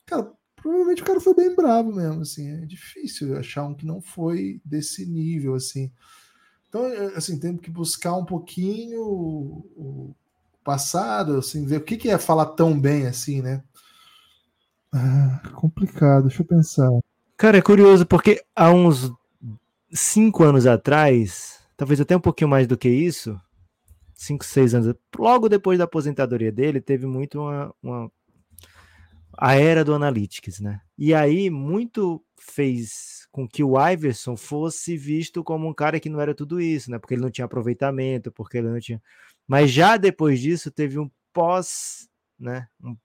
Speaker 2: cara, provavelmente o cara foi bem bravo mesmo, assim, é difícil achar um que não foi desse nível, assim. Então, assim, tem que buscar um pouquinho o passado, assim, ver o que, que é falar tão bem assim, né? Ah, complicado, deixa eu pensar.
Speaker 3: Cara, é curioso, porque há uns cinco anos atrás, talvez até um pouquinho mais do que isso, cinco, seis anos, logo depois da aposentadoria dele, teve muito uma, uma a era do Analytics, né? E aí muito fez com que o Iverson fosse visto como um cara que não era tudo isso, né? Porque ele não tinha aproveitamento, porque ele não tinha. Mas já depois disso teve um pós, né? Um,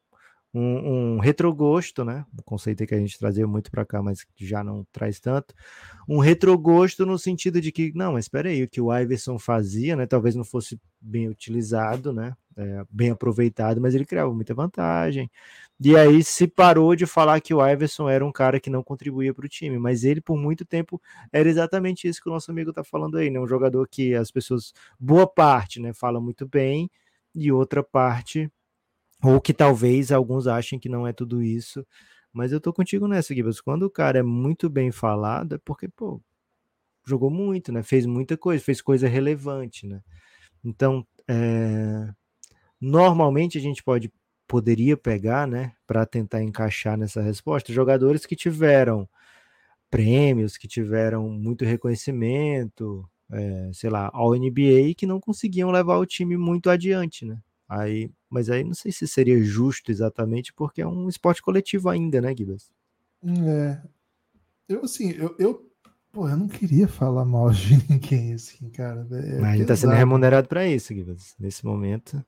Speaker 3: um, um retrogosto, né? Um conceito que a gente trazia muito para cá, mas que já não traz tanto. Um retrogosto no sentido de que, não, mas espera aí, o que o Iverson fazia, né? Talvez não fosse bem utilizado, né? É, bem aproveitado, mas ele criava muita vantagem. E aí se parou de falar que o Iverson era um cara que não contribuía para o time, mas ele por muito tempo era exatamente isso que o nosso amigo está falando aí, né? Um jogador que as pessoas, boa parte, né, fala muito bem, e outra parte, ou que talvez alguns achem que não é tudo isso. Mas eu tô contigo nessa, Gibbs. Quando o cara é muito bem falado, é porque, pô, jogou muito, né? Fez muita coisa, fez coisa relevante, né? Então, é... normalmente a gente pode poderia pegar, né, para tentar encaixar nessa resposta, jogadores que tiveram prêmios, que tiveram muito reconhecimento, é, sei lá, ao NBA que não conseguiam levar o time muito adiante, né? Aí, mas aí não sei se seria justo exatamente, porque é um esporte coletivo ainda, né, Gibas?
Speaker 2: É. Eu, assim, eu, eu, pô, eu não queria falar mal [laughs] de ninguém, assim, cara. É
Speaker 3: mas a gente tá sendo remunerado para isso, Gibas, nesse momento.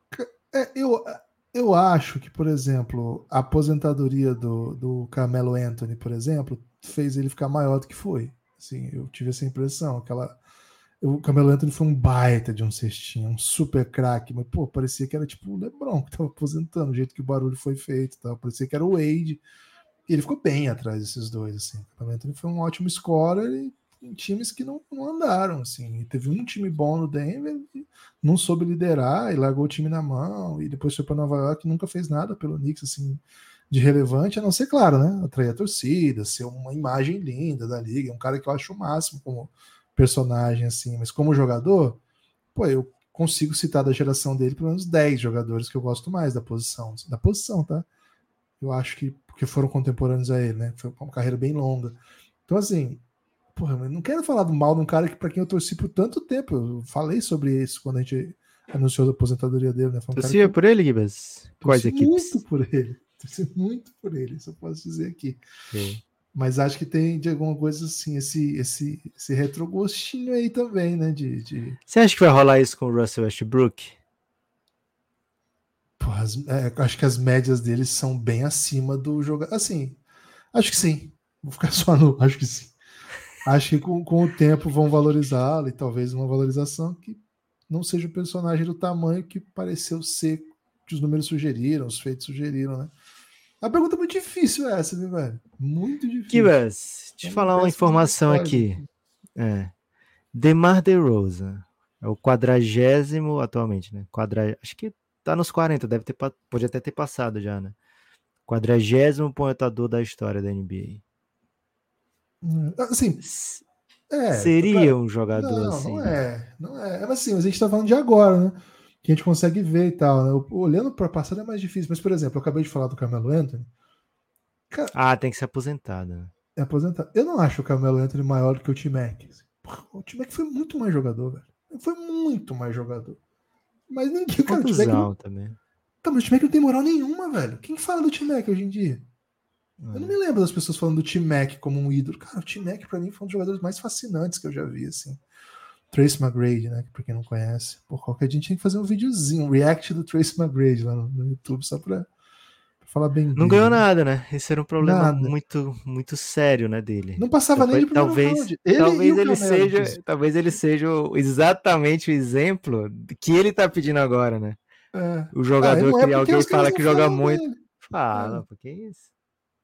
Speaker 2: É, eu, eu acho que, por exemplo, a aposentadoria do, do Carmelo Anthony, por exemplo, fez ele ficar maior do que foi. Assim, eu tive essa impressão. Aquela, o Carmelo Anthony foi um baita de um cestinho, um super craque, mas pô, parecia que era tipo o LeBron que tava aposentando, o jeito que o barulho foi feito, tal. parecia que era o Wade. E ele ficou bem atrás desses dois, assim. O Carmelo Anthony foi um ótimo scorer e em times que não, não andaram, assim. E teve um time bom no Denver, não soube liderar e largou o time na mão, e depois foi para Nova York e nunca fez nada pelo Knicks, assim, de relevante, a não ser, claro, né? Atrair a torcida, ser uma imagem linda da liga, um cara que eu acho o máximo como personagem, assim, mas como jogador, pô, eu consigo citar da geração dele pelo menos 10 jogadores que eu gosto mais da posição, da posição, tá? Eu acho que porque foram contemporâneos a ele, né? Foi uma carreira bem longa. Então, assim, porra, eu não quero falar do mal de um cara que para quem eu torci por tanto tempo. Eu falei sobre isso quando a gente anunciou a aposentadoria dele, né? Foi um
Speaker 3: Torcia
Speaker 2: que
Speaker 3: por ele, Gibas? Quais
Speaker 2: torci
Speaker 3: equipes?
Speaker 2: muito por ele. [laughs] torcer muito por ele, isso eu posso dizer aqui.
Speaker 3: Sim.
Speaker 2: Mas acho que tem de alguma coisa assim, esse, esse, esse retrogostinho aí também, né? De, de...
Speaker 3: Você acha que vai rolar isso com o Russell Westbrook?
Speaker 2: Pô, as- é, acho que as médias deles são bem acima do jogador. Assim, acho que sim. Vou ficar [laughs] só no. Acho que sim. Acho que com, com o tempo vão valorizá-lo e talvez uma valorização que não seja o personagem do tamanho que pareceu ser, que os números sugeriram, os feitos sugeriram, né? A pergunta é muito difícil essa, viu, velho? Muito difícil.
Speaker 3: Kibas,
Speaker 2: É
Speaker 3: falar uma informação aqui. É. Demar DeRozan é o quadragésimo atualmente, né? Quadra... Acho que tá nos 40, deve ter, pode até ter passado já, né? Quadragésimo pontuador da história da NBA.
Speaker 2: Assim,
Speaker 3: S-
Speaker 2: é.
Speaker 3: Seria um jogador
Speaker 2: Não,
Speaker 3: assim.
Speaker 2: não é. Não é. Mas assim, mas a gente tá falando de agora, né? Que a gente consegue ver e tal. Né? Olhando para passado é mais difícil. Mas, por exemplo, eu acabei de falar do Carmelo Anthony.
Speaker 3: Ah, tem que ser aposentado. né?
Speaker 2: É aposentado. Eu não acho o Carmelo Anthony maior do que o T-Mac. O T-Mac foi muito mais jogador, velho. Foi muito mais jogador. Mas ninguém. Cara, o não,
Speaker 3: também.
Speaker 2: tá, mas o T-Mac não tem moral nenhuma, velho. Quem fala do T-Mac hoje em dia? Eu não me lembro das pessoas falando do T-Mac como um ídolo. Cara, o T-Mac pra mim foi um dos jogadores mais fascinantes que eu já vi, assim. Trace McGrady, né? Que pra quem não conhece. Por qualquer dia a gente tem que fazer um videozinho, um react do Trace McGrady lá no, no YouTube, só pra, pra falar bem
Speaker 3: Não
Speaker 2: dele,
Speaker 3: ganhou nada, né? Esse era um problema
Speaker 2: Nada.
Speaker 3: muito, muito sério, né, dele.
Speaker 2: Não passava nem de
Speaker 3: talvez,
Speaker 2: round. Ele
Speaker 3: talvez ele seja, talvez ele seja exatamente o exemplo que ele tá pedindo agora, né?
Speaker 2: É.
Speaker 3: O
Speaker 2: Ah,
Speaker 3: jogador
Speaker 2: não é
Speaker 3: que alguém fala que joga muito.
Speaker 2: dele.
Speaker 3: Fala,
Speaker 2: É.
Speaker 3: porque isso?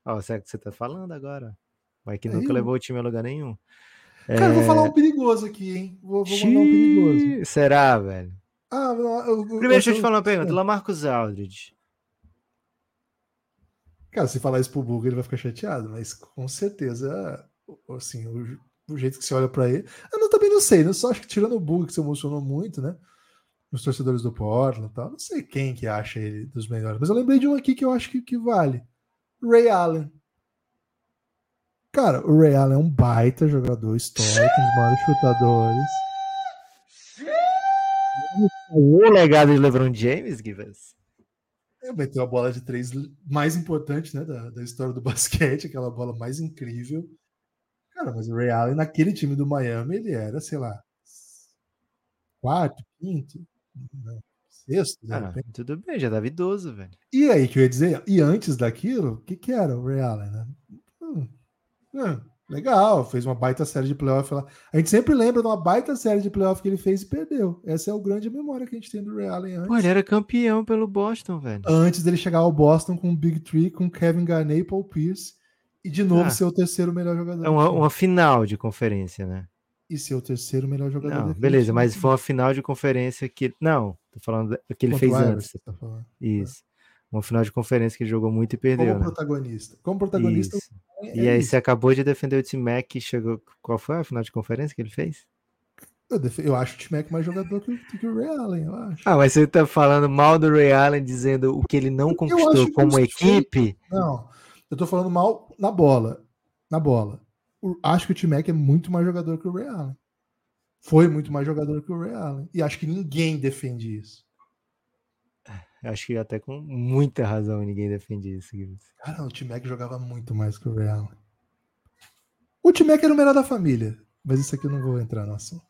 Speaker 3: Ó, será que você tá falando agora? Vai que nunca levou o time a lugar nenhum.
Speaker 2: Cara, eu vou
Speaker 3: É,
Speaker 2: falar um perigoso aqui, hein? Vou, vou mandar um perigoso.
Speaker 3: Será, velho?
Speaker 2: Ah, eu, eu-
Speaker 3: Primeiro, deixa eu te
Speaker 2: eu-
Speaker 3: falar uma pergunta. Lamarcus Aldridge.
Speaker 2: Cara, se falar isso pro Bulga, ele vai ficar chateado, mas com certeza, assim, o, o jeito que você olha pra ele. Eu não, também não sei, né? Só acho que tirando o Bulga, que se emocionou muito, né? Os torcedores do Portland e tal. Não sei quem que acha ele dos melhores, mas eu lembrei de um aqui que eu acho que, que vale: Ray Allen. Cara, o Ray Allen é um baita jogador histórico, um dos maiores chutadores.
Speaker 3: O legado de LeBron James, Givas?
Speaker 2: É, meteu a bola de três mais importante né, da, da história do [laughs] basquete, aquela bola mais incrível. Cara, mas o Ray Allen naquele time do Miami, ele era, sei lá, quarto, quinto, né, sexto,
Speaker 3: Ah, tudo bem, já tava idoso, velho.
Speaker 2: E aí que eu ia dizer, e antes daquilo, o que, que era o Ray Allen, né? Hum, legal, fez uma baita série de playoff lá. A gente sempre lembra de uma baita série de playoff que ele fez e perdeu. Essa é a grande memória que a gente tem do Ray Allen antes.
Speaker 3: Pô, ele era campeão pelo Boston, velho.
Speaker 2: antes dele chegar ao Boston com o Big Three, com Kevin Garnett e Paul Pierce, e de novo
Speaker 3: Ah.
Speaker 2: ser o terceiro melhor jogador.
Speaker 3: É uma, uma final de conferência, né?
Speaker 2: E ser o terceiro melhor jogador.
Speaker 3: Não, beleza, mas foi uma final de conferência que. Não, tô falando que ele
Speaker 2: Contra
Speaker 3: fez antes.
Speaker 2: tá.
Speaker 3: Isso. Uma final de conferência que ele jogou muito e perdeu,
Speaker 2: Como
Speaker 3: né?
Speaker 2: protagonista. Como protagonista. É
Speaker 3: E aí
Speaker 2: isso.
Speaker 3: você acabou de defender o Tim Mac que chegou. Qual foi a final de conferência que ele fez?
Speaker 2: Eu, def- eu acho o T-Mac mais jogador que, o- que o Ray Allen, eu acho.
Speaker 3: Ah, mas você tá falando mal do Ray Allen, dizendo o que ele não conquistou como equipe.
Speaker 2: Não, eu tô falando mal na bola. Na bola. O- acho que o T-Mac é muito mais jogador que o Ray Allen. Foi muito mais jogador que o Ray Allen. E acho que ninguém defende isso.
Speaker 3: Acho que até com muita razão ninguém defende isso.
Speaker 2: Cara, o T-Mac jogava muito mais que o Ray Allen. O T-Mac era o melhor da família. Mas isso aqui eu não vou entrar no assunto.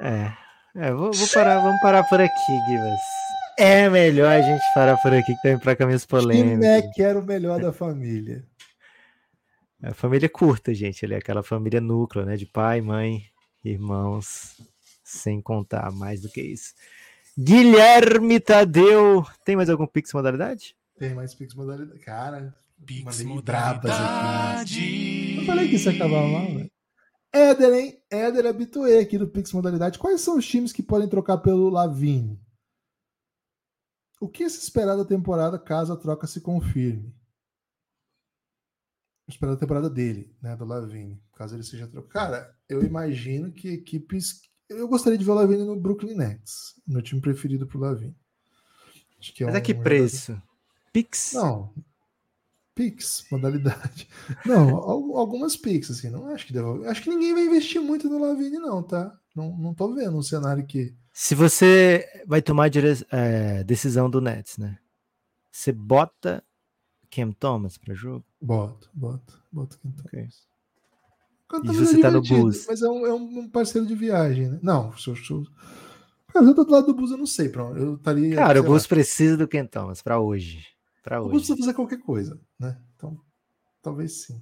Speaker 3: É. É, vou, vou parar, vamos parar por aqui, Givas. É melhor a gente parar por aqui que tá indo pra caminhos polêmicos.
Speaker 2: T-Mac era o melhor da família.
Speaker 3: A [laughs] família curta, gente. Ele é aquela família núcleo, né? De pai, mãe, irmãos, sem contar mais do que isso. Guilherme Tadeu. Tem mais algum Pix modalidade?
Speaker 2: Tem mais Pix modalidade. Cara,
Speaker 4: Pix
Speaker 2: mandei brabas aqui.
Speaker 4: modalidade.
Speaker 2: Eu falei que isso ia acabar mal, velho. Éder, hein? Éder habituê aqui do Pix Modalidade. Quais são os times que podem trocar pelo Lavine? O que se esperar da temporada caso a troca se confirme? Esperar da temporada dele, né? Do Lavine, caso ele seja trocado. Cara, eu imagino que equipes. Eu gostaria de ver o Lavine no Brooklyn Nets, meu time preferido pro Lavine. Acho que é
Speaker 3: Mas a
Speaker 2: um
Speaker 3: que
Speaker 2: jogador-
Speaker 3: preço? Pix?
Speaker 2: não. Pix, modalidade. [laughs] Não, al- algumas Pix, assim. Não acho que devolve. Acho que ninguém vai investir muito no Lavine, não, tá? Não, não tô vendo um cenário que.
Speaker 3: Se você vai tomar dire- é, decisão do Nets, né? Você bota Cam Thomas para jogo?
Speaker 2: Bota, bota, bota Cam Thomas.
Speaker 3: Ok. E
Speaker 2: Thomas
Speaker 3: você
Speaker 2: é
Speaker 3: tá no Bulls?
Speaker 2: Mas é um, é um parceiro de viagem, né? Não, se eu, se eu... Cara, eu tô do lado do Bulls, eu não sei, pronto. Eu estaria.
Speaker 3: Cara, o
Speaker 2: lá,
Speaker 3: Bulls precisa do Cam Thomas para hoje. Para
Speaker 2: O
Speaker 3: hoje.
Speaker 2: precisa fazer qualquer coisa, né? Então, talvez sim.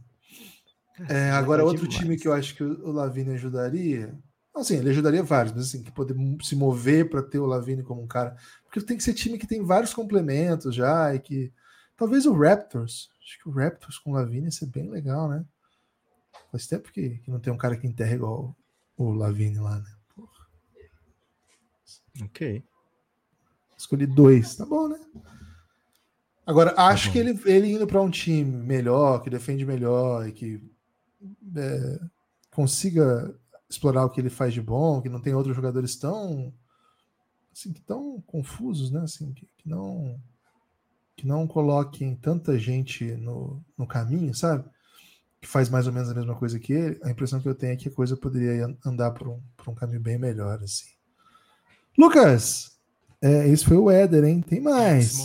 Speaker 3: Cara,
Speaker 2: É, agora,
Speaker 3: tá
Speaker 2: outro
Speaker 3: demais.
Speaker 2: time que eu acho que o Lavine ajudaria. Assim, ele ajudaria vários, mas assim, que poder se mover para ter o Lavine como um cara. Porque tem que ser time que tem vários complementos já e que. Talvez o Raptors. Acho que o Raptors com o Lavine ia ser bem legal, né? Faz tempo que, que não tem um cara que enterra igual o Lavine lá, né? Porra,
Speaker 3: Ok.
Speaker 2: escolhi dois, tá bom, né? Agora, acho
Speaker 3: bom.
Speaker 2: que ele, ele indo para um time melhor, que defende melhor e que é, consiga explorar o que ele faz de bom, que não tem outros jogadores tão assim, que tão confusos, né? Assim, que, que não que não coloquem tanta gente no, no caminho, sabe? Que faz mais ou menos a mesma coisa que ele. A impressão que eu tenho é que a coisa poderia an- andar por um, por um caminho bem melhor, assim. Lucas, é, esse foi o Éder, hein? Tem mais.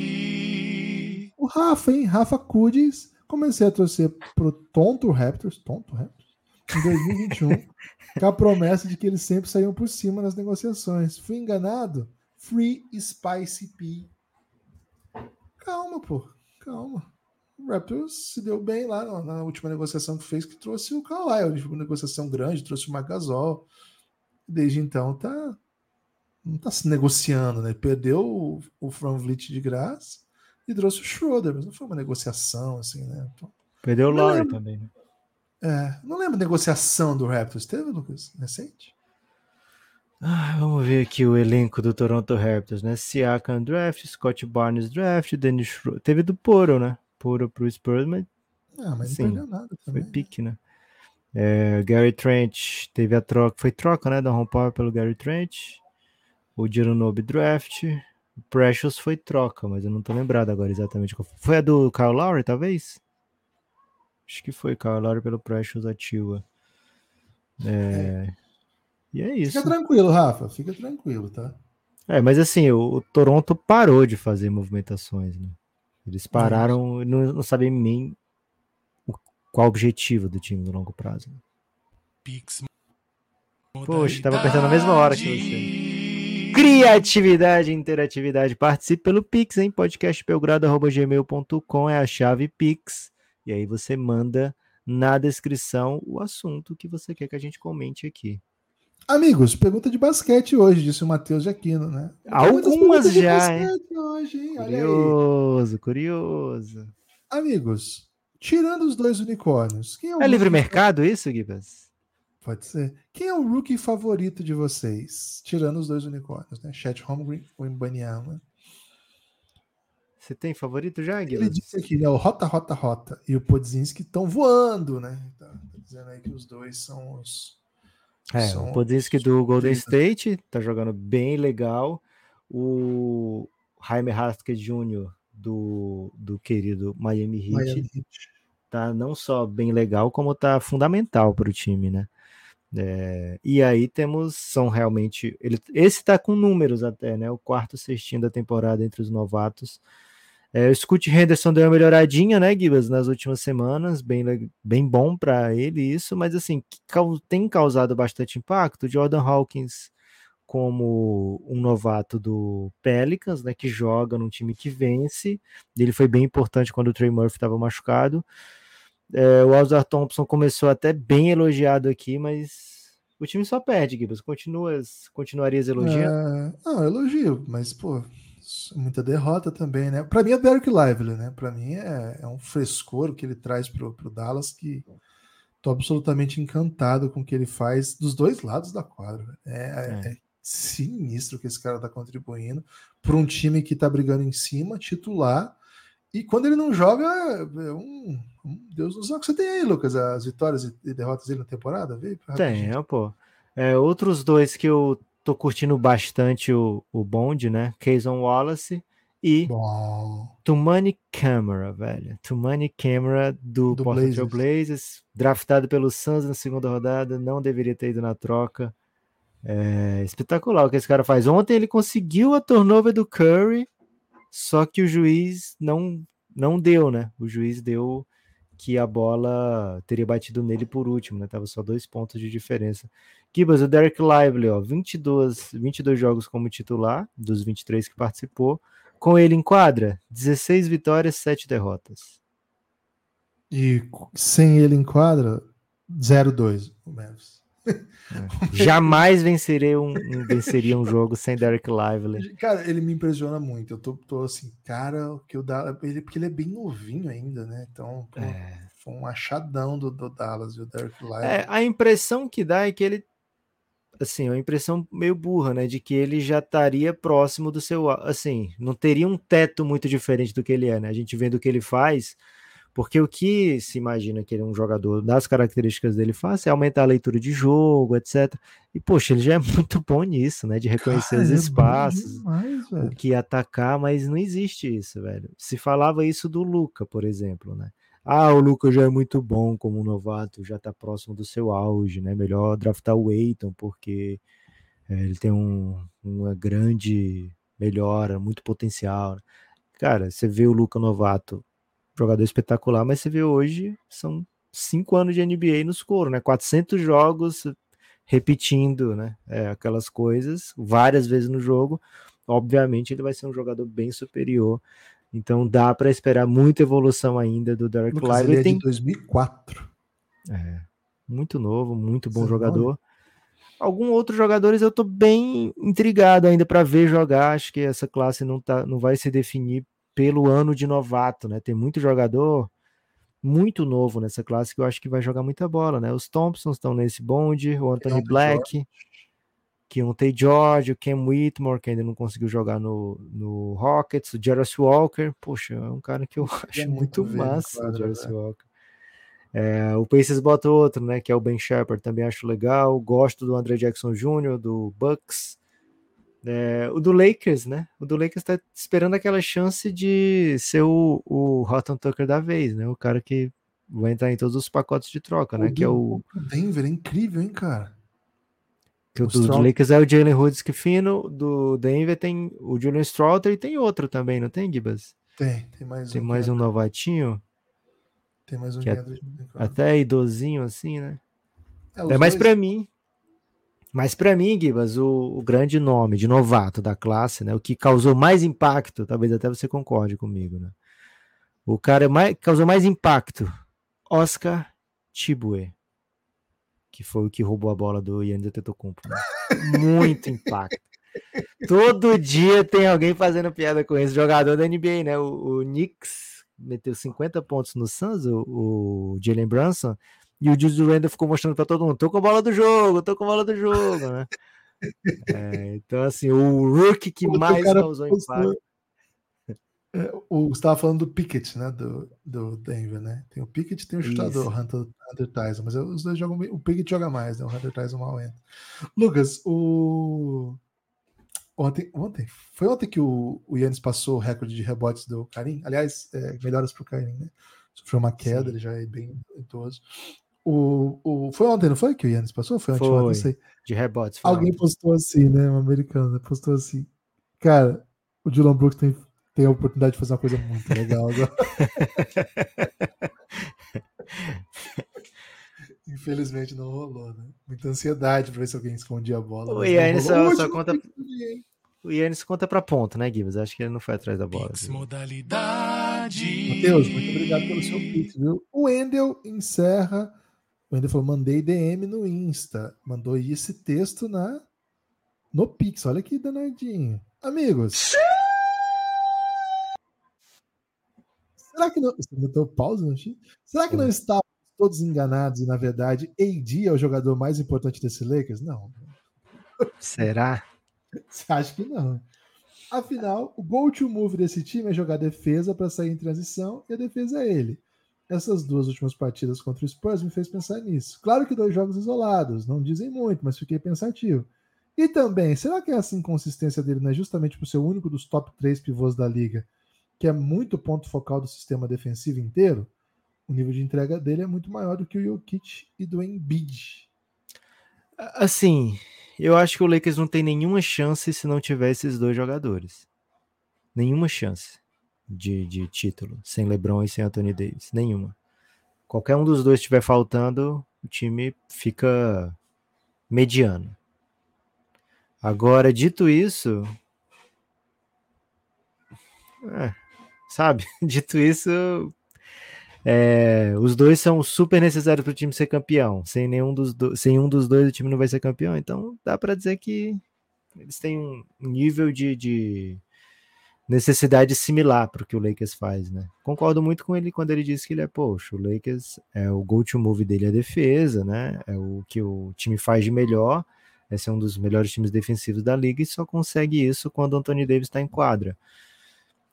Speaker 4: Modalidade.
Speaker 2: O Rafa, hein? Rafa Cudes. Comecei a torcer pro Tonto Raptors. Tonto Raptors? Em 2021. [laughs] com a promessa de que eles sempre saíam por cima nas negociações. Fui enganado? Free Spicy P. Calma, pô. Calma. O Raptors se deu bem lá na, na última negociação que fez, que trouxe o Kawhi. Uma negociação grande, trouxe o Magasol. Desde então tá não tá se negociando, né? Perdeu o, o From Vliet de graça e trouxe o Schroeder, mas não foi uma negociação assim, né? Então,
Speaker 3: Perdeu o Lowry
Speaker 2: lembro.
Speaker 3: também, né?
Speaker 2: é, não lembro negociação do Raptors, teve, Lucas? Recente?
Speaker 3: Ah, vamos ver aqui o elenco do Toronto Raptors, né? Siakam draft, Scott Barnes draft, Dennis Schroeder. Teve do Poro, né? Poro pro Spurs, mas
Speaker 2: Ah, mas
Speaker 3: Sim,
Speaker 2: não perdeu nada
Speaker 3: foi
Speaker 2: também.
Speaker 3: pique, né? É, Gary Trent teve a troca, foi troca, né? Da Ron Power pelo Gary Trent. O Gironobi draft. O Precious foi troca, mas eu não tô lembrado agora exatamente qual foi. Foi a do Kyle Lowry, talvez? Acho que foi Kyle Lowry pelo Precious ativa. É, E é isso.
Speaker 2: Fica tranquilo, Rafa, fica tranquilo, tá?
Speaker 3: É, mas assim, o, o Toronto parou de fazer movimentações, né? Eles pararam, não, não sabem nem o- qual o objetivo do time no longo prazo. né?
Speaker 4: Pix.
Speaker 3: Poxa, tava apertando a mesma hora que
Speaker 4: você.
Speaker 3: Criatividade interatividade. Participe pelo Pix, hein? podcastbelgrado.gmail.com é a chave Pix. E aí você manda na descrição o assunto que você quer que a gente comente aqui.
Speaker 2: Amigos, pergunta de basquete hoje, disse o Matheus de Aquino, né?
Speaker 3: Algumas já, hein?
Speaker 2: basquete Hoje, hein?
Speaker 3: Curioso, curioso.
Speaker 2: Amigos, tirando os dois unicórnios, quem é o
Speaker 3: É livre mercado isso, Gibas?
Speaker 2: Pode ser. Quem é o rookie favorito de vocês? Tirando os dois unicórnios, né? Chat Holmgren ou Mbanyama.
Speaker 3: Você tem favorito já,
Speaker 2: Ele
Speaker 3: Gibas?
Speaker 2: disse aqui, né? O Rota, Rota, Rota e o Podzinski estão voando, né? Tá, tá dizendo aí que os dois são os.
Speaker 3: É,
Speaker 2: são
Speaker 3: o Podinski
Speaker 2: os
Speaker 3: do Golden. State tá jogando bem legal. O Jaime Haskell Jr. do, do querido Miami Heat
Speaker 2: Miami Heat.
Speaker 3: tá não só bem legal, como tá fundamental para o time, né? É, e aí temos, são realmente. Ele, esse tá com números até, né? O quarto cestinho da temporada entre os novatos. É, o Henderson deu uma melhoradinha, né, Gibas, nas últimas semanas, bem, bem bom para ele isso, mas assim, tem causado bastante impacto. Jordan Hawkins, como um novato do Pelicans, né, que joga num time que vence, ele foi bem importante quando o Trey Murphy estava machucado. É, o Alzar Thompson começou até bem elogiado aqui, mas o time só perde, Gibas. Continuas, continuarias elogiando?
Speaker 2: É, não, elogio, mas, pô, muita derrota também, né? Pra mim é Derek Lively, né? Pra mim é, é um frescor que ele traz pro, pro Dallas que tô absolutamente encantado com o que ele faz dos dois lados da quadra. É, é-
Speaker 3: É.
Speaker 2: é sinistro que esse cara tá contribuindo para um time que tá brigando em cima, titular. E quando ele não joga, é um, um Deus nos céu. Você tem aí, Lucas, as vitórias e derrotas dele na temporada? Vê,
Speaker 3: pô. É, outros dois que eu tô curtindo bastante o, o bonde, né? Kayson Wallace e. Tumani Camera, velho. Tumani Camera do,
Speaker 2: Do
Speaker 3: Portland
Speaker 2: Blazers.
Speaker 3: Blazers, draftado pelo Suns na segunda rodada, não deveria ter ido na troca. É espetacular o que esse cara faz. Ontem ele conseguiu a turnover do Curry, só que o juiz não, não deu, né? O juiz deu que a bola teria batido nele por último, né? Tava só dois pontos de diferença. Gibas, o Derek Lively, ó, 22, 22 jogos como titular, dos 23 que participou. Com ele em quadra, 16 vitórias, 7 derrotas.
Speaker 2: E sem ele em quadra, 0-2 o Memphis.
Speaker 3: É. Jamais venceria um, um, venceria um jogo sem Derek Lively.
Speaker 2: Cara, ele me impressiona muito. Eu tô, tô assim, cara, que o Dallas, ele, porque ele é bem novinho ainda, né? Então, pô, é. foi um achadão do, do Dallas e o Derek Lively.
Speaker 3: É, a impressão que dá é que ele assim, uma impressão meio burra, né, de que ele já estaria próximo do seu, assim, não teria um teto muito diferente do que ele é, né? A gente vendo o que ele faz, porque o que se imagina que ele é um jogador, das características dele faz é aumentar a leitura de jogo, etc. E, poxa, ele já é [laughs] muito bom nisso, né? De reconhecer Cara, os é espaços, demais, o que atacar, mas não existe isso, velho. Se falava isso do Luca, por exemplo, né? Ah, o Luca já é muito bom como novato, já tá próximo do seu auge, né? Melhor draftar o Eiton, porque é, ele tem um, uma grande melhora, muito potencial. Cara, você vê o Luca novato jogador espetacular, mas você vê hoje, são cinco anos de NBA nos coros, né? 400 jogos repetindo, né? É, aquelas coisas várias vezes no jogo. Obviamente, ele vai ser um jogador bem superior. Então, dá para esperar muita evolução ainda do Derek Lively.
Speaker 2: Ele é tem... de 2004.
Speaker 3: É, muito novo, muito bom Você jogador. Alguns outros jogadores eu tô bem intrigado ainda para ver jogar. Acho que essa classe não, tá, não vai se definir pelo ano de novato, né? Tem muito jogador muito novo nessa classe que eu acho que vai jogar muita bola, né? Os Thompsons estão nesse bonde, o Anthony Black, que um Tay George, o Ken Whitmore, que ainda não conseguiu jogar no, no Rockets, o Jarvis Walker, poxa, é um cara que eu acho é muito, muito massa, o Jarvis né? Walker. É, o Pacers bota outro, né? Que é o Ben Shepard, também acho legal. Gosto do André Jackson Jr., do Bucks. É, o do Lakers, né? O do Lakers tá esperando aquela chance de ser o, o Horton Tucker da vez, né? O cara que vai entrar em todos os pacotes de troca, né? que é o.
Speaker 2: Denver é incrível, hein, cara?
Speaker 3: Que o, do, do, Lakers é o Jalen que fino, do Denver tem o Julian Stroughter e tem outro também, não tem, Gibas?
Speaker 2: Tem, tem mais
Speaker 3: tem um. Tem mais um novatinho?
Speaker 2: Tem mais um.
Speaker 3: É, até idosinho assim, né? É, é mais para mim, mas para mim, Gibas, o, o, grande nome de novato da classe, né, o que causou mais impacto, talvez até você concorde comigo, né? O cara mais, causou mais impacto, Oscar Tibue, que foi o que roubou a bola do Yannis Antetokounmpo. Né? Muito impacto. Todo dia tem alguém fazendo piada com esse jogador da NBA, né? O, o Knicks meteu 50 pontos no Suns, o, o Jalen Brunson, e o Julius Randle ficou mostrando para todo mundo: tô com a bola do jogo, tô com a bola do jogo, né? É, então, assim, o rookie que mais causou impacto.
Speaker 2: É, o, estava falando do Pickett, né? Do, do Denver, né? Tem o Pickett tem o chutador, o Hunter, Hunter Tyson, mas os dois jogam. O Pickett joga mais, né? O Hunter Tyson mal entra. Lucas, o. Ontem, ontem, foi ontem que o, o Yannis passou o recorde de rebotes do Karim. Aliás, é, melhoras para o Karim, né? Sofreu uma queda, Sim. ele já é bem idoso. O, o, foi ontem, não foi que o Yannis passou? Foi,
Speaker 3: foi
Speaker 2: ontem,
Speaker 3: não sei. De rebotes.
Speaker 2: Alguém
Speaker 3: ontem.
Speaker 2: postou assim, né? Um americano postou assim. Cara, o Dylan Brooks tem, tem a oportunidade de fazer uma coisa muito legal agora. [laughs] Infelizmente não rolou, né? Muita ansiedade para ver se alguém escondia a bola.
Speaker 3: O Yannis só, só conta. O Yannis conta pra ponta, né, Gibbs? Acho que ele não foi atrás da bola. Pix
Speaker 4: modalidade.
Speaker 2: Matheus, muito obrigado pelo seu pix, viu? O Wendel encerra. O Wendel falou: mandei DM no Insta. Mandou esse texto na no Pix. Olha que danadinho. Amigos. Será que não. Você botou pausa no Será que não está todos enganados e, na verdade, AD é o jogador mais importante desse Lakers? Não.
Speaker 3: Será? [laughs]
Speaker 2: Você acha que não? Afinal, o go-to-move desse time é jogar defesa para sair em transição e a defesa é ele. Essas duas últimas partidas contra o Spurs me fez pensar nisso. Claro que dois jogos isolados, não dizem muito, mas fiquei pensativo. E também, será que essa inconsistência dele não é justamente por ser o único dos top 3 pivôs da liga, que é muito ponto focal do sistema defensivo inteiro? O nível de entrega dele é muito maior do que o Jokic e do Embiid.
Speaker 3: Assim, eu acho que o Lakers não tem nenhuma chance se não tiver esses dois jogadores. Nenhuma chance de, de título, sem LeBron e sem Anthony Davis. Nenhuma. Qualquer um dos dois estiver faltando, o time fica mediano. Agora, dito isso, é, sabe? [laughs] Dito isso, é, os dois são super necessários para o time ser campeão. Sem nenhum dos do, sem um dos dois, o time não vai ser campeão. Então, dá para dizer que eles têm um nível de, de necessidade similar para o que o Lakers faz, né? Concordo muito com ele quando ele diz que ele é, poxa, o Lakers é o go-to move dele a defesa, né? É o que o time faz de melhor. Esse é um dos melhores times defensivos da liga e só consegue isso quando o Anthony Davis está em quadra.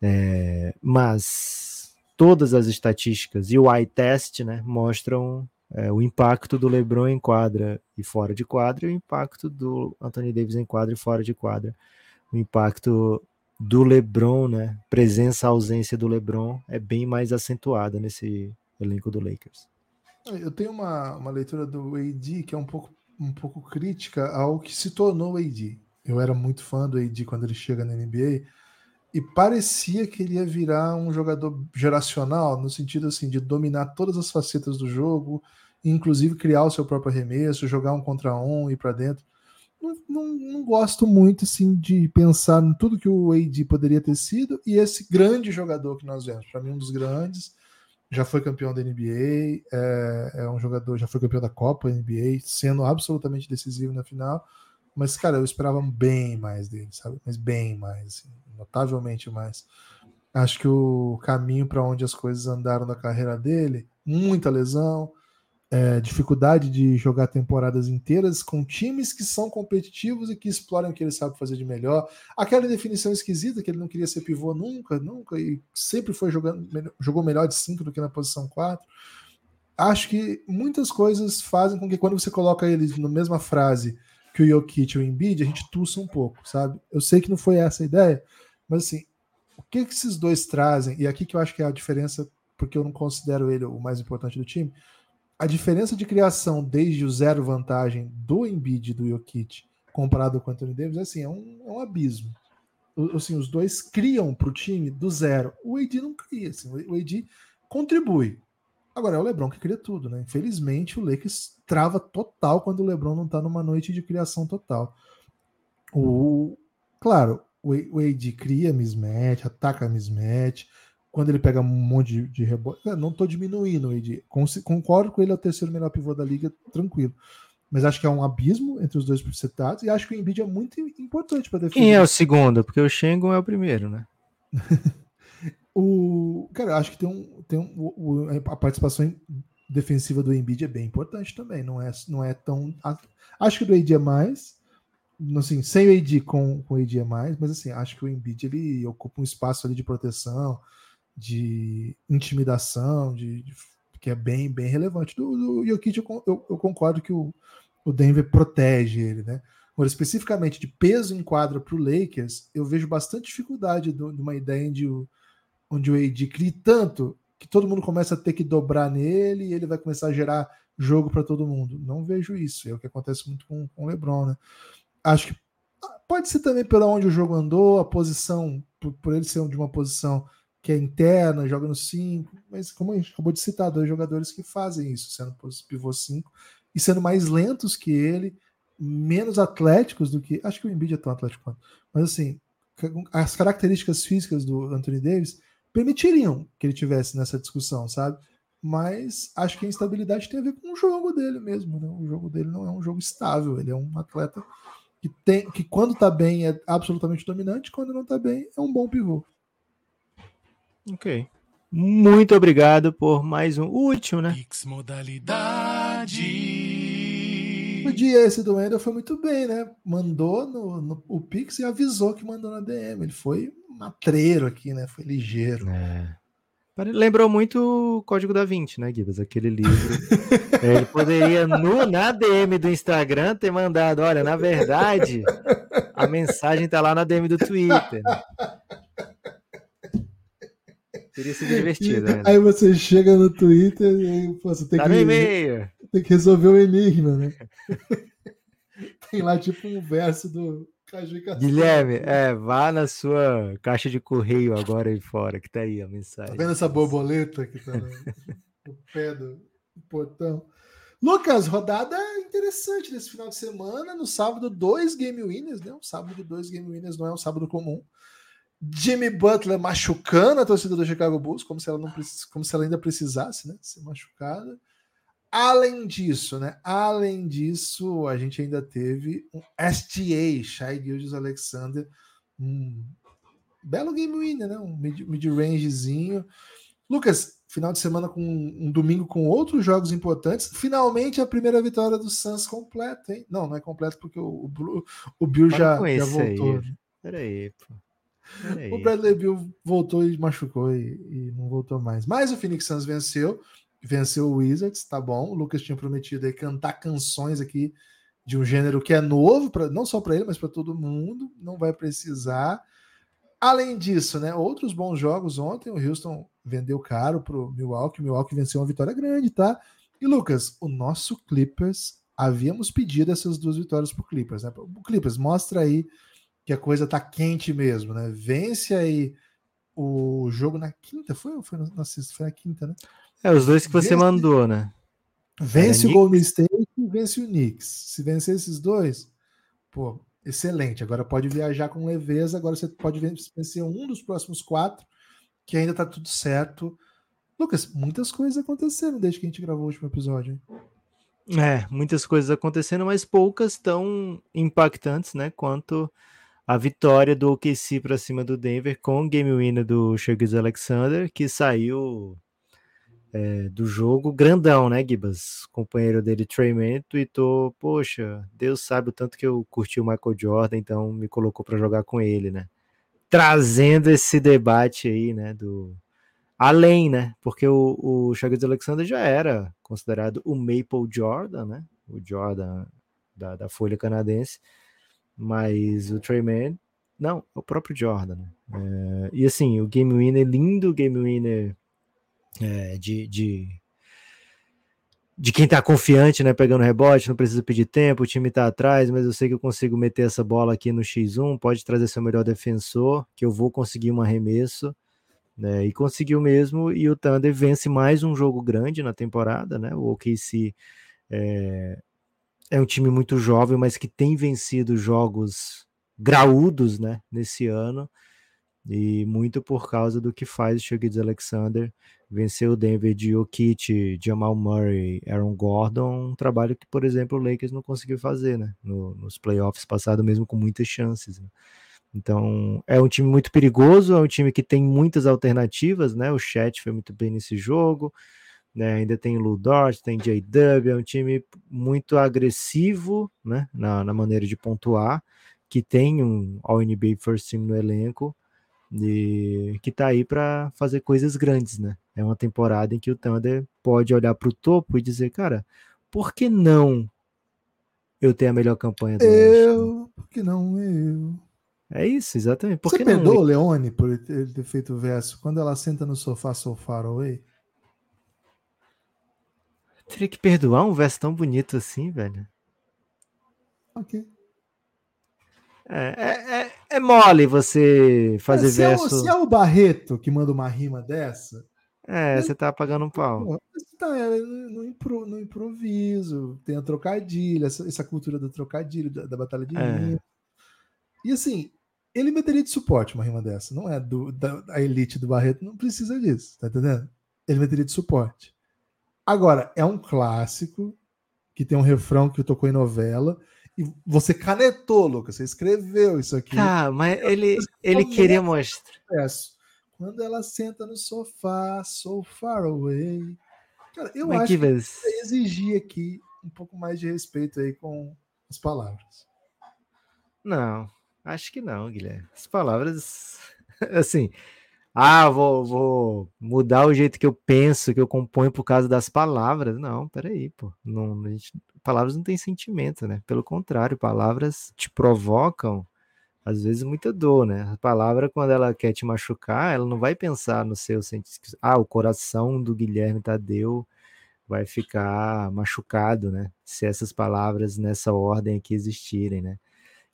Speaker 3: É, mas todas as estatísticas e o eye test né, mostram é, o impacto do LeBron em quadra e fora de quadra e o impacto do Anthony Davis em quadra e fora de quadra. O impacto do LeBron, né, presença, ausência do LeBron é bem mais acentuada nesse elenco do Lakers.
Speaker 2: Eu tenho uma, uma leitura do AD que é um pouco, um pouco crítica ao que se tornou o AD. Eu era muito fã do AD quando ele chega na NBA e parecia que ele ia virar um jogador geracional, no sentido assim de dominar todas as facetas do jogo, inclusive criar o seu próprio arremesso, jogar um contra um, ir para dentro. Não, não, não, gosto muito assim de pensar em tudo que o AD poderia ter sido e esse grande jogador que nós vemos, para mim um dos grandes, já foi campeão da NBA, é, é, um jogador, já foi campeão da Copa NBA, sendo absolutamente decisivo na final. Mas, cara, eu esperava bem mais dele, sabe? Mas bem mais. Assim notavelmente mais. Acho que o caminho para onde as coisas andaram na carreira dele, muita lesão, é, dificuldade de jogar temporadas inteiras com times que são competitivos e que exploram o que ele sabe fazer de melhor. Aquela definição esquisita que ele não queria ser pivô nunca, nunca, e sempre foi jogando, jogou melhor de 5 do que na posição 4. Acho que muitas coisas fazem com que quando você coloca eles na mesma frase que o Jokic e o Embiid, a gente tussa um pouco, sabe? Eu sei que não foi essa a ideia, mas assim, o que, que esses dois trazem, e aqui que eu acho que é a diferença, porque eu não considero ele o mais importante do time, a diferença de criação desde o zero vantagem do Embiid e do Jokic comparado com o Anthony Davis, assim, é um, é um abismo. O, assim, os dois criam para o time do zero. O AD não cria, assim, o AD contribui. Agora é o LeBron que cria tudo, né? Infelizmente o Lakers trava total quando o LeBron não está numa noite de criação total. O, claro, o AD cria mismatch, ataca mismatch. Quando ele pega um monte de, de rebote. Não estou diminuindo o AD. Concordo com ele, é o terceiro melhor pivô da liga, tranquilo. Mas acho que é um abismo entre os dois citados. E acho que o Embiid é muito importante para defender.
Speaker 3: Quem é o segundo? Porque o Shengun é o primeiro, né? [laughs]
Speaker 2: o, cara, acho que tem um. Tem um o, a participação defensiva do Embiid é bem importante também. Não é, não é tão. Acho que do AD é mais assim, sem o AD com, com o AD é mais, mas assim, acho que o Embiid ele ocupa um espaço ali de proteção, de intimidação, de, de que é bem, bem relevante. Do, do Jokic, eu, eu, eu, concordo que o, o Denver protege ele, né? Agora, especificamente de peso em quadra para o Lakers, eu vejo bastante dificuldade de uma ideia onde o, onde o AD crie tanto que todo mundo começa a ter que dobrar nele e ele vai começar a gerar jogo para todo mundo. Não vejo isso. É o que acontece muito com, com o LeBron, né? Acho que pode ser também pela onde o jogo andou, a posição, por, por ele ser de uma posição que é interna, joga no 5, mas como a gente acabou de citar, dois jogadores que fazem isso, sendo pivô 5 e sendo mais lentos que ele, menos atléticos do que. Acho que o Embiid é tão atlético quanto. Mas assim, as características físicas do Anthony Davis permitiriam que ele tivesse nessa discussão, sabe? Mas acho que a instabilidade tem a ver com o jogo dele mesmo. Né? O jogo dele não é um jogo estável, ele é um atleta que, tem, que quando tá bem é absolutamente dominante, quando não tá bem é um bom pivô.
Speaker 3: Ok. Muito obrigado por mais um último, né?
Speaker 4: Pix modalidade.
Speaker 2: O dia esse do Wendel foi muito bem, né? Mandou no, no, o Pix e avisou que mandou na DM. Ele foi matreiro aqui, né? Foi ligeiro.
Speaker 3: É. Lembrou muito o Código da Vinci, né, Gibas? Aquele livro. É, ele poderia, no, na DM do Instagram, ter mandado: olha, na verdade, a mensagem tá lá na DM do Twitter. Teria sido divertido.
Speaker 2: Né? Aí você chega no Twitter e aí, pô, você tem
Speaker 3: tá
Speaker 2: que. Tem que resolver o enigma, né? [laughs] Tem lá tipo um verso do.
Speaker 3: Guilherme, é, vá na sua caixa de correio agora aí fora, que tá aí a mensagem.
Speaker 2: Tá vendo essa borboleta que tá no, pé do, portão? Lucas, rodada interessante nesse final de semana. No sábado, dois game winners, né? Um sábado de dois game winners não é um sábado comum. Jimmy Butler machucando a torcida do Chicago Bulls, como se ela, não, como se ela ainda precisasse né, ser machucada. Além disso, né? Além disso, a gente ainda teve um STA, Shai Gildes Alexander, um belo game winner, né? Um mid-rangezinho. Mid Lucas, final de semana com um domingo com outros jogos importantes. Finalmente a primeira vitória do Suns completa, hein? Não, não é completo porque o, o, o Bill já, já voltou.
Speaker 3: Aí. Peraí, pô. Peraí.
Speaker 2: O Bradley Bill voltou e machucou e, e, não voltou mais. Mas o Phoenix Suns venceu, venceu o Wizards, tá bom. O Lucas tinha prometido aí cantar canções aqui de um gênero que é novo, pra, não só para ele, mas para todo mundo. Não vai precisar. Além disso, né, outros bons jogos ontem. O Houston vendeu caro pro Milwaukee. O Milwaukee venceu uma vitória grande, tá? E Lucas, o nosso Clippers, havíamos pedido essas duas vitórias pro Clippers, né? O Clippers, mostra aí que a coisa tá quente mesmo, né? Vence aí o jogo na quinta, foi ou foi na sexta? Foi na quinta, né?
Speaker 3: É, os dois que você vence, mandou, né?
Speaker 2: Vence o Golden State e vence o Knicks. Se vencer esses dois, pô, excelente. Agora pode viajar com leveza. Agora você pode vencer um dos próximos quatro, que ainda tá tudo certo. Lucas, muitas coisas aconteceram desde que a gente gravou o último episódio.
Speaker 3: Hein? É, muitas coisas acontecendo, mas poucas tão impactantes, né? Quanto a vitória do OKC para cima do Denver com o game winner do Shaggy Alexander, que saiu é, do jogo grandão, né, Gibas? Companheiro dele, Trey Mann, tweetou, poxa, Deus sabe o tanto que eu curti o Michael Jordan, então me colocou para jogar com ele, né? Trazendo esse debate aí, né, do... Além, né, porque o, o Chagas Alexander já era considerado o Maple Jordan, né, o Jordan da, da Folha Canadense, mas o Trey Mann, não, é o próprio Jordan, né? É, e assim, o Game Winner, lindo Game Winner é, de, de, de quem tá confiante, né? Pegando rebote, não precisa pedir tempo, o time tá atrás, mas eu sei que eu consigo meter essa bola aqui no X1, pode trazer seu melhor defensor, que eu vou conseguir um arremesso. Né, e conseguiu mesmo, e o Thunder vence mais um jogo grande na temporada, né? O OKC é, é um time muito jovem, mas que tem vencido jogos graúdos, né? Nesse ano, e muito por causa do que faz o Shaggy Alexander Venceu o Denver de Jokic, Jamal Murray, Aaron Gordon, um trabalho que, por exemplo, o Lakers não conseguiu fazer, né? No, nos playoffs passados, mesmo com muitas chances. Né? Então, é um time muito perigoso, é um time que tem muitas alternativas, né? O Chat foi muito bem nesse jogo, né? Ainda tem o Lou Dort, tem J-Dub, é um time muito agressivo, né? Na, na maneira de pontuar, que tem um All-NBA First Team no elenco, e que tá aí para fazer coisas grandes, né? É uma temporada em que o Thunder pode olhar para o topo e dizer, cara, por que não eu ter a melhor campanha
Speaker 2: do Eu, por que não eu?
Speaker 3: É isso, exatamente. Por
Speaker 2: Você perdoa o Leone por ter feito o verso quando ela senta no sofá so far away?
Speaker 3: Teria que perdoar um verso tão bonito assim, velho.
Speaker 2: Ok.
Speaker 3: É, é, é, é mole você fazer
Speaker 2: se
Speaker 3: verso.
Speaker 2: É o, se é o Barreto que manda uma rima dessa.
Speaker 3: É, você tá pagando um pau.
Speaker 2: Tá, é, no, impro, no improviso, tem a trocadilha, essa, essa cultura do trocadilho, da, da batalha de é. rima. E assim, ele meteria de suporte uma rima dessa. Não é do, da elite do Barreto, não precisa disso, tá entendendo? Ele meteria de suporte. Agora, é um clássico que tem um refrão que tocou em novela e você canetou, Lucas. Você escreveu isso aqui.
Speaker 3: Tá, mas ele, ele queria mostrar.
Speaker 2: Quando ela senta no sofá, so far away. Cara, eu
Speaker 3: mas
Speaker 2: acho
Speaker 3: que,
Speaker 2: que exigir aqui um pouco mais de respeito aí com as palavras.
Speaker 3: Não, acho que não, Guilherme. As palavras, [laughs] assim, ah, vou, vou mudar o jeito que eu penso, que eu componho por causa das palavras. Não, peraí, pô. Não, gente, palavras não têm sentimento, né? Pelo contrário, palavras te provocam, às vezes, muita dor, né? A palavra, quando ela quer te machucar, ela não vai pensar no seu sentimento. Ah, o coração do Guilherme Tadeu vai ficar machucado, né? Se essas palavras nessa ordem aqui existirem, né?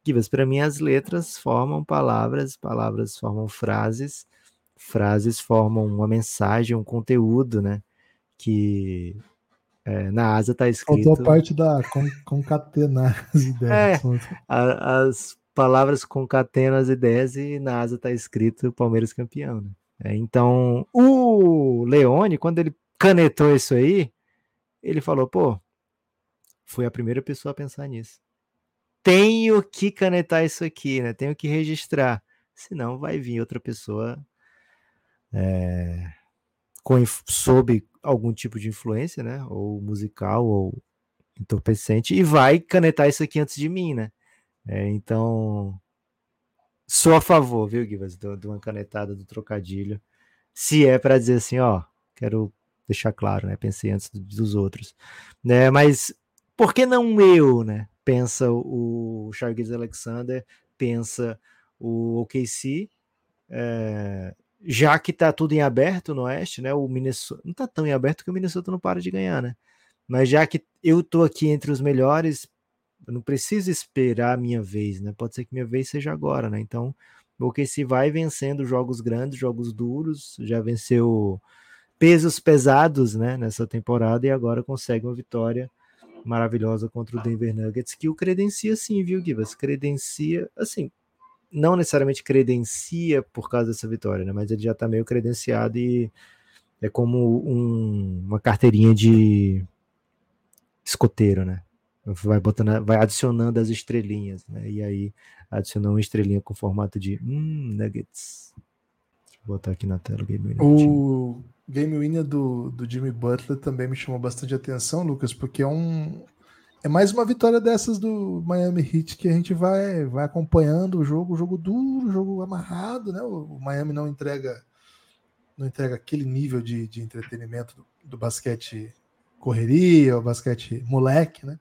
Speaker 3: Gibas, para mim as letras formam palavras, palavras formam frases, frases formam uma mensagem, um conteúdo, né? Que é, na asa está escrito.
Speaker 2: Faltou a parte da concatenar as [laughs] ideias.
Speaker 3: É, a, as palavras concatenam as ideias e na asa está escrito Palmeiras campeão. Né? É, então, o Leone, quando ele canetou isso aí, ele falou: pô, fui a primeira pessoa a pensar nisso. Tenho que canetar isso aqui, né? Tenho que registrar. Senão vai vir outra pessoa é, com, sob algum tipo de influência, né? Ou musical, ou entorpecente, e vai canetar isso aqui antes de mim, né? É, então, sou a favor, viu, Givas, de uma canetada do trocadilho. Se é para dizer assim, ó, quero deixar claro, né? Pensei antes dos outros, né? Mas por que não eu, né? Pensa o Charles Alexander, pensa o OKC, é, já que tá tudo em aberto no Oeste, né? O Minnesota não tá tão em aberto que o Minnesota não para de ganhar, né? Mas já que eu tô aqui entre os melhores, eu não preciso esperar a minha vez, né? Pode ser que minha vez seja agora, né? Então, o OKC vai vencendo jogos grandes, jogos duros, já venceu pesos pesados, né, nessa temporada e agora consegue uma vitória maravilhosa contra o Denver Nuggets, que o credencia sim, viu, Givas? Credencia, assim, não necessariamente credencia por causa dessa vitória, né? Mas ele já tá meio credenciado e é como um, uma carteirinha de escoteiro, né? Vai botando, vai adicionando as estrelinhas, né? E aí adicionou uma estrelinha com formato de hum, Nuggets. Vou botar aqui na tela o game
Speaker 2: O game winner do, do Jimmy Butler também me chamou bastante atenção, Lucas, porque é um é mais uma vitória dessas do Miami Heat que a gente vai vai acompanhando o jogo, jogo duro, jogo amarrado, né? O Miami não entrega não entrega aquele nível de, de entretenimento do, do basquete correria, o basquete moleque, né?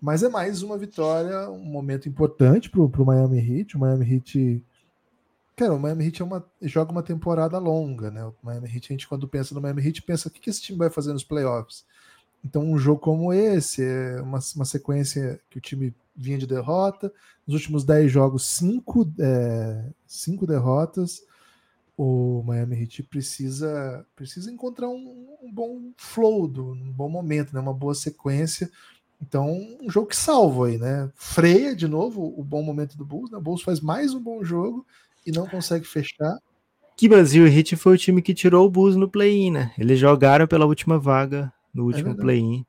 Speaker 2: Mas é mais uma vitória, um momento importante para o Miami Heat. O Miami Heat Cara, o Miami Heat é uma, joga uma temporada longa, né? O Miami Heat, a gente quando pensa no Miami Heat, pensa o que, que esse time vai fazer nos playoffs. Então, um jogo como esse, é uma, uma sequência que o time vinha de derrota. Nos últimos 10 jogos, 5 é, cinco derrotas. O Miami Heat precisa, precisa encontrar um, um bom flow, do, um bom momento, né? uma boa sequência. Então, um jogo que salva aí, né? Freia de novo o bom momento do Bulls, né? O Bulls faz mais um bom jogo e não consegue fechar.
Speaker 3: Que Brasil Hit foi o time que tirou o Bulls no play-in, né? Eles jogaram pela última vaga no último é play-in.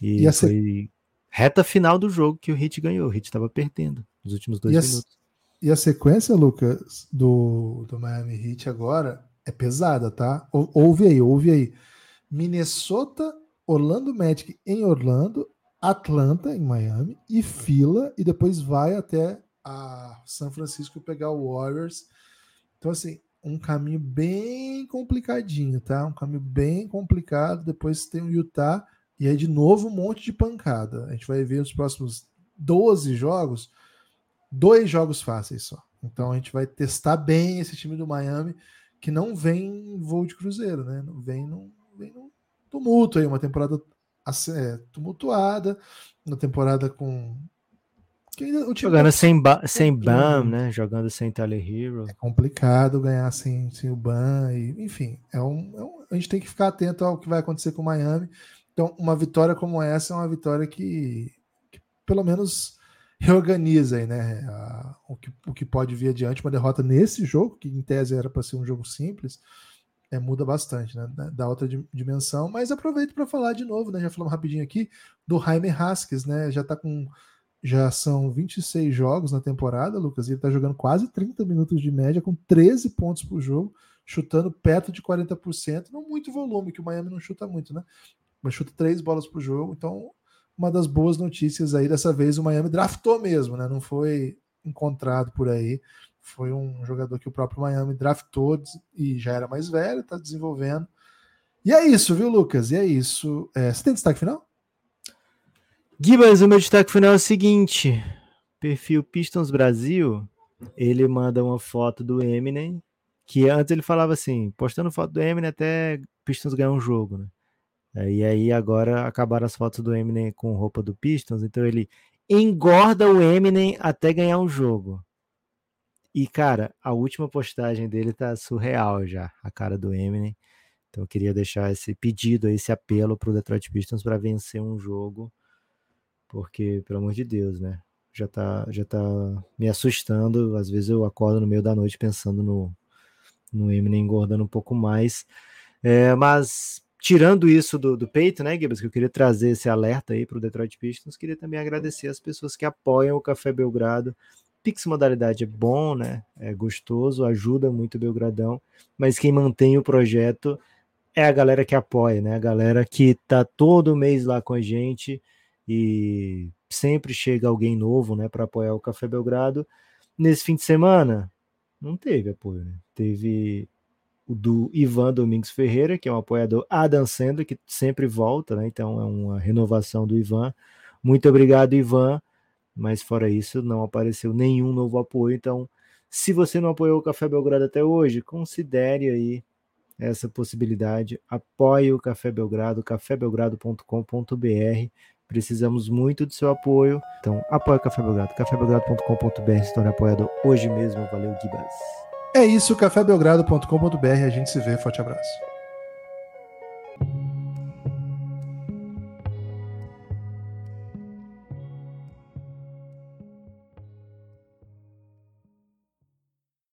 Speaker 3: E, e foi reta final do jogo que o Hit ganhou. O Hit estava perdendo nos últimos dois
Speaker 2: e
Speaker 3: minutos.
Speaker 2: A, e a sequência, Lucas, do, do Miami Heat agora é pesada, tá? Ou, ouve aí, ouve aí. Minnesota, Orlando Magic em Orlando, Atlanta em Miami e fila e depois vai até a São Francisco pegar o Warriors. Então, assim, um caminho bem complicadinho, tá? Um caminho bem complicado. Depois tem o Utah e aí de novo um monte de pancada. A gente vai ver os próximos 12 jogos, dois jogos fáceis só. Então a gente vai testar bem esse time do Miami que não vem em voo de cruzeiro, né? Não vem num, vem num tumulto aí, uma temporada é, tumultuada, uma temporada com
Speaker 3: Jogando sem, ba sem BAM, né? Jogando sem Tyler Hero.
Speaker 2: É complicado ganhar sem, sem o BAM. E, enfim, é um, é um, a gente tem que ficar atento ao que vai acontecer com o Miami. Então, uma vitória como essa é uma vitória que, que pelo menos reorganiza aí, né? A, o, que, o que pode vir adiante. Uma derrota nesse jogo, que em tese era para ser um jogo simples, é, muda bastante, né? Da outra dimensão. Mas aproveito para falar de novo, né? Já falamos rapidinho aqui do Jaime Haskins, né? Já está com já são 26 jogos na temporada, Lucas, e ele está jogando quase 30 minutos de média, com 13 pontos por jogo, chutando perto de 40%. Não muito volume, que o Miami não chuta muito, né? Mas chuta três bolas por jogo. Então, uma das boas notícias aí, dessa vez o Miami draftou mesmo, né? Não foi encontrado por aí. Foi um jogador que o próprio Miami draftou e já era mais velho, está desenvolvendo. E é isso, viu, Lucas? E é isso. É, você tem destaque final?
Speaker 3: Gibas, o meu destaque final é o seguinte: perfil Pistons Brasil, ele manda uma foto do Eminem, que antes ele falava assim, postando foto do Eminem até Pistons ganhar um jogo, né? E aí agora acabaram as fotos do Eminem com roupa do Pistons, então ele engorda o Eminem até ganhar o jogo. E, cara, a última postagem dele tá surreal já, a cara do Eminem. Então eu queria deixar esse pedido, esse apelo pro Detroit Pistons para vencer um jogo, porque, pelo amor de Deus, né? Já tá, já tá me assustando. Às vezes eu acordo no meio da noite pensando no, no Eminem engordando um pouco mais. É, mas tirando isso do, do peito, né, Gibbs, que eu queria trazer esse alerta aí para o Detroit Pistons, queria também agradecer as pessoas que apoiam o Café Belgrado Pix modalidade é bom, né? É gostoso, ajuda muito o Belgradão, mas quem mantém o projeto é a galera que apoia, né? A galera que tá todo mês lá com a gente e sempre chega alguém novo, né, para apoiar o Café Belgrado. Nesse fim de semana não teve apoio, né? Teve o do Ivan Domingos Ferreira, que é um apoiador adancendo, que sempre volta, né? Então é uma renovação do Ivan. Muito obrigado, Ivan mas fora isso, não apareceu nenhum novo apoio. Então, se você não apoiou o Café Belgrado até hoje, considere aí essa possibilidade. Apoie o Café Belgrado, cafébelgrado.com.br. Precisamos muito do seu apoio. Então, apoie o Café Belgrado, cafébelgrado.com.br. Se torne apoiador hoje mesmo. Valeu, Gibas.
Speaker 2: É isso, cafébelgrado.com.br. A gente se vê. Forte abraço.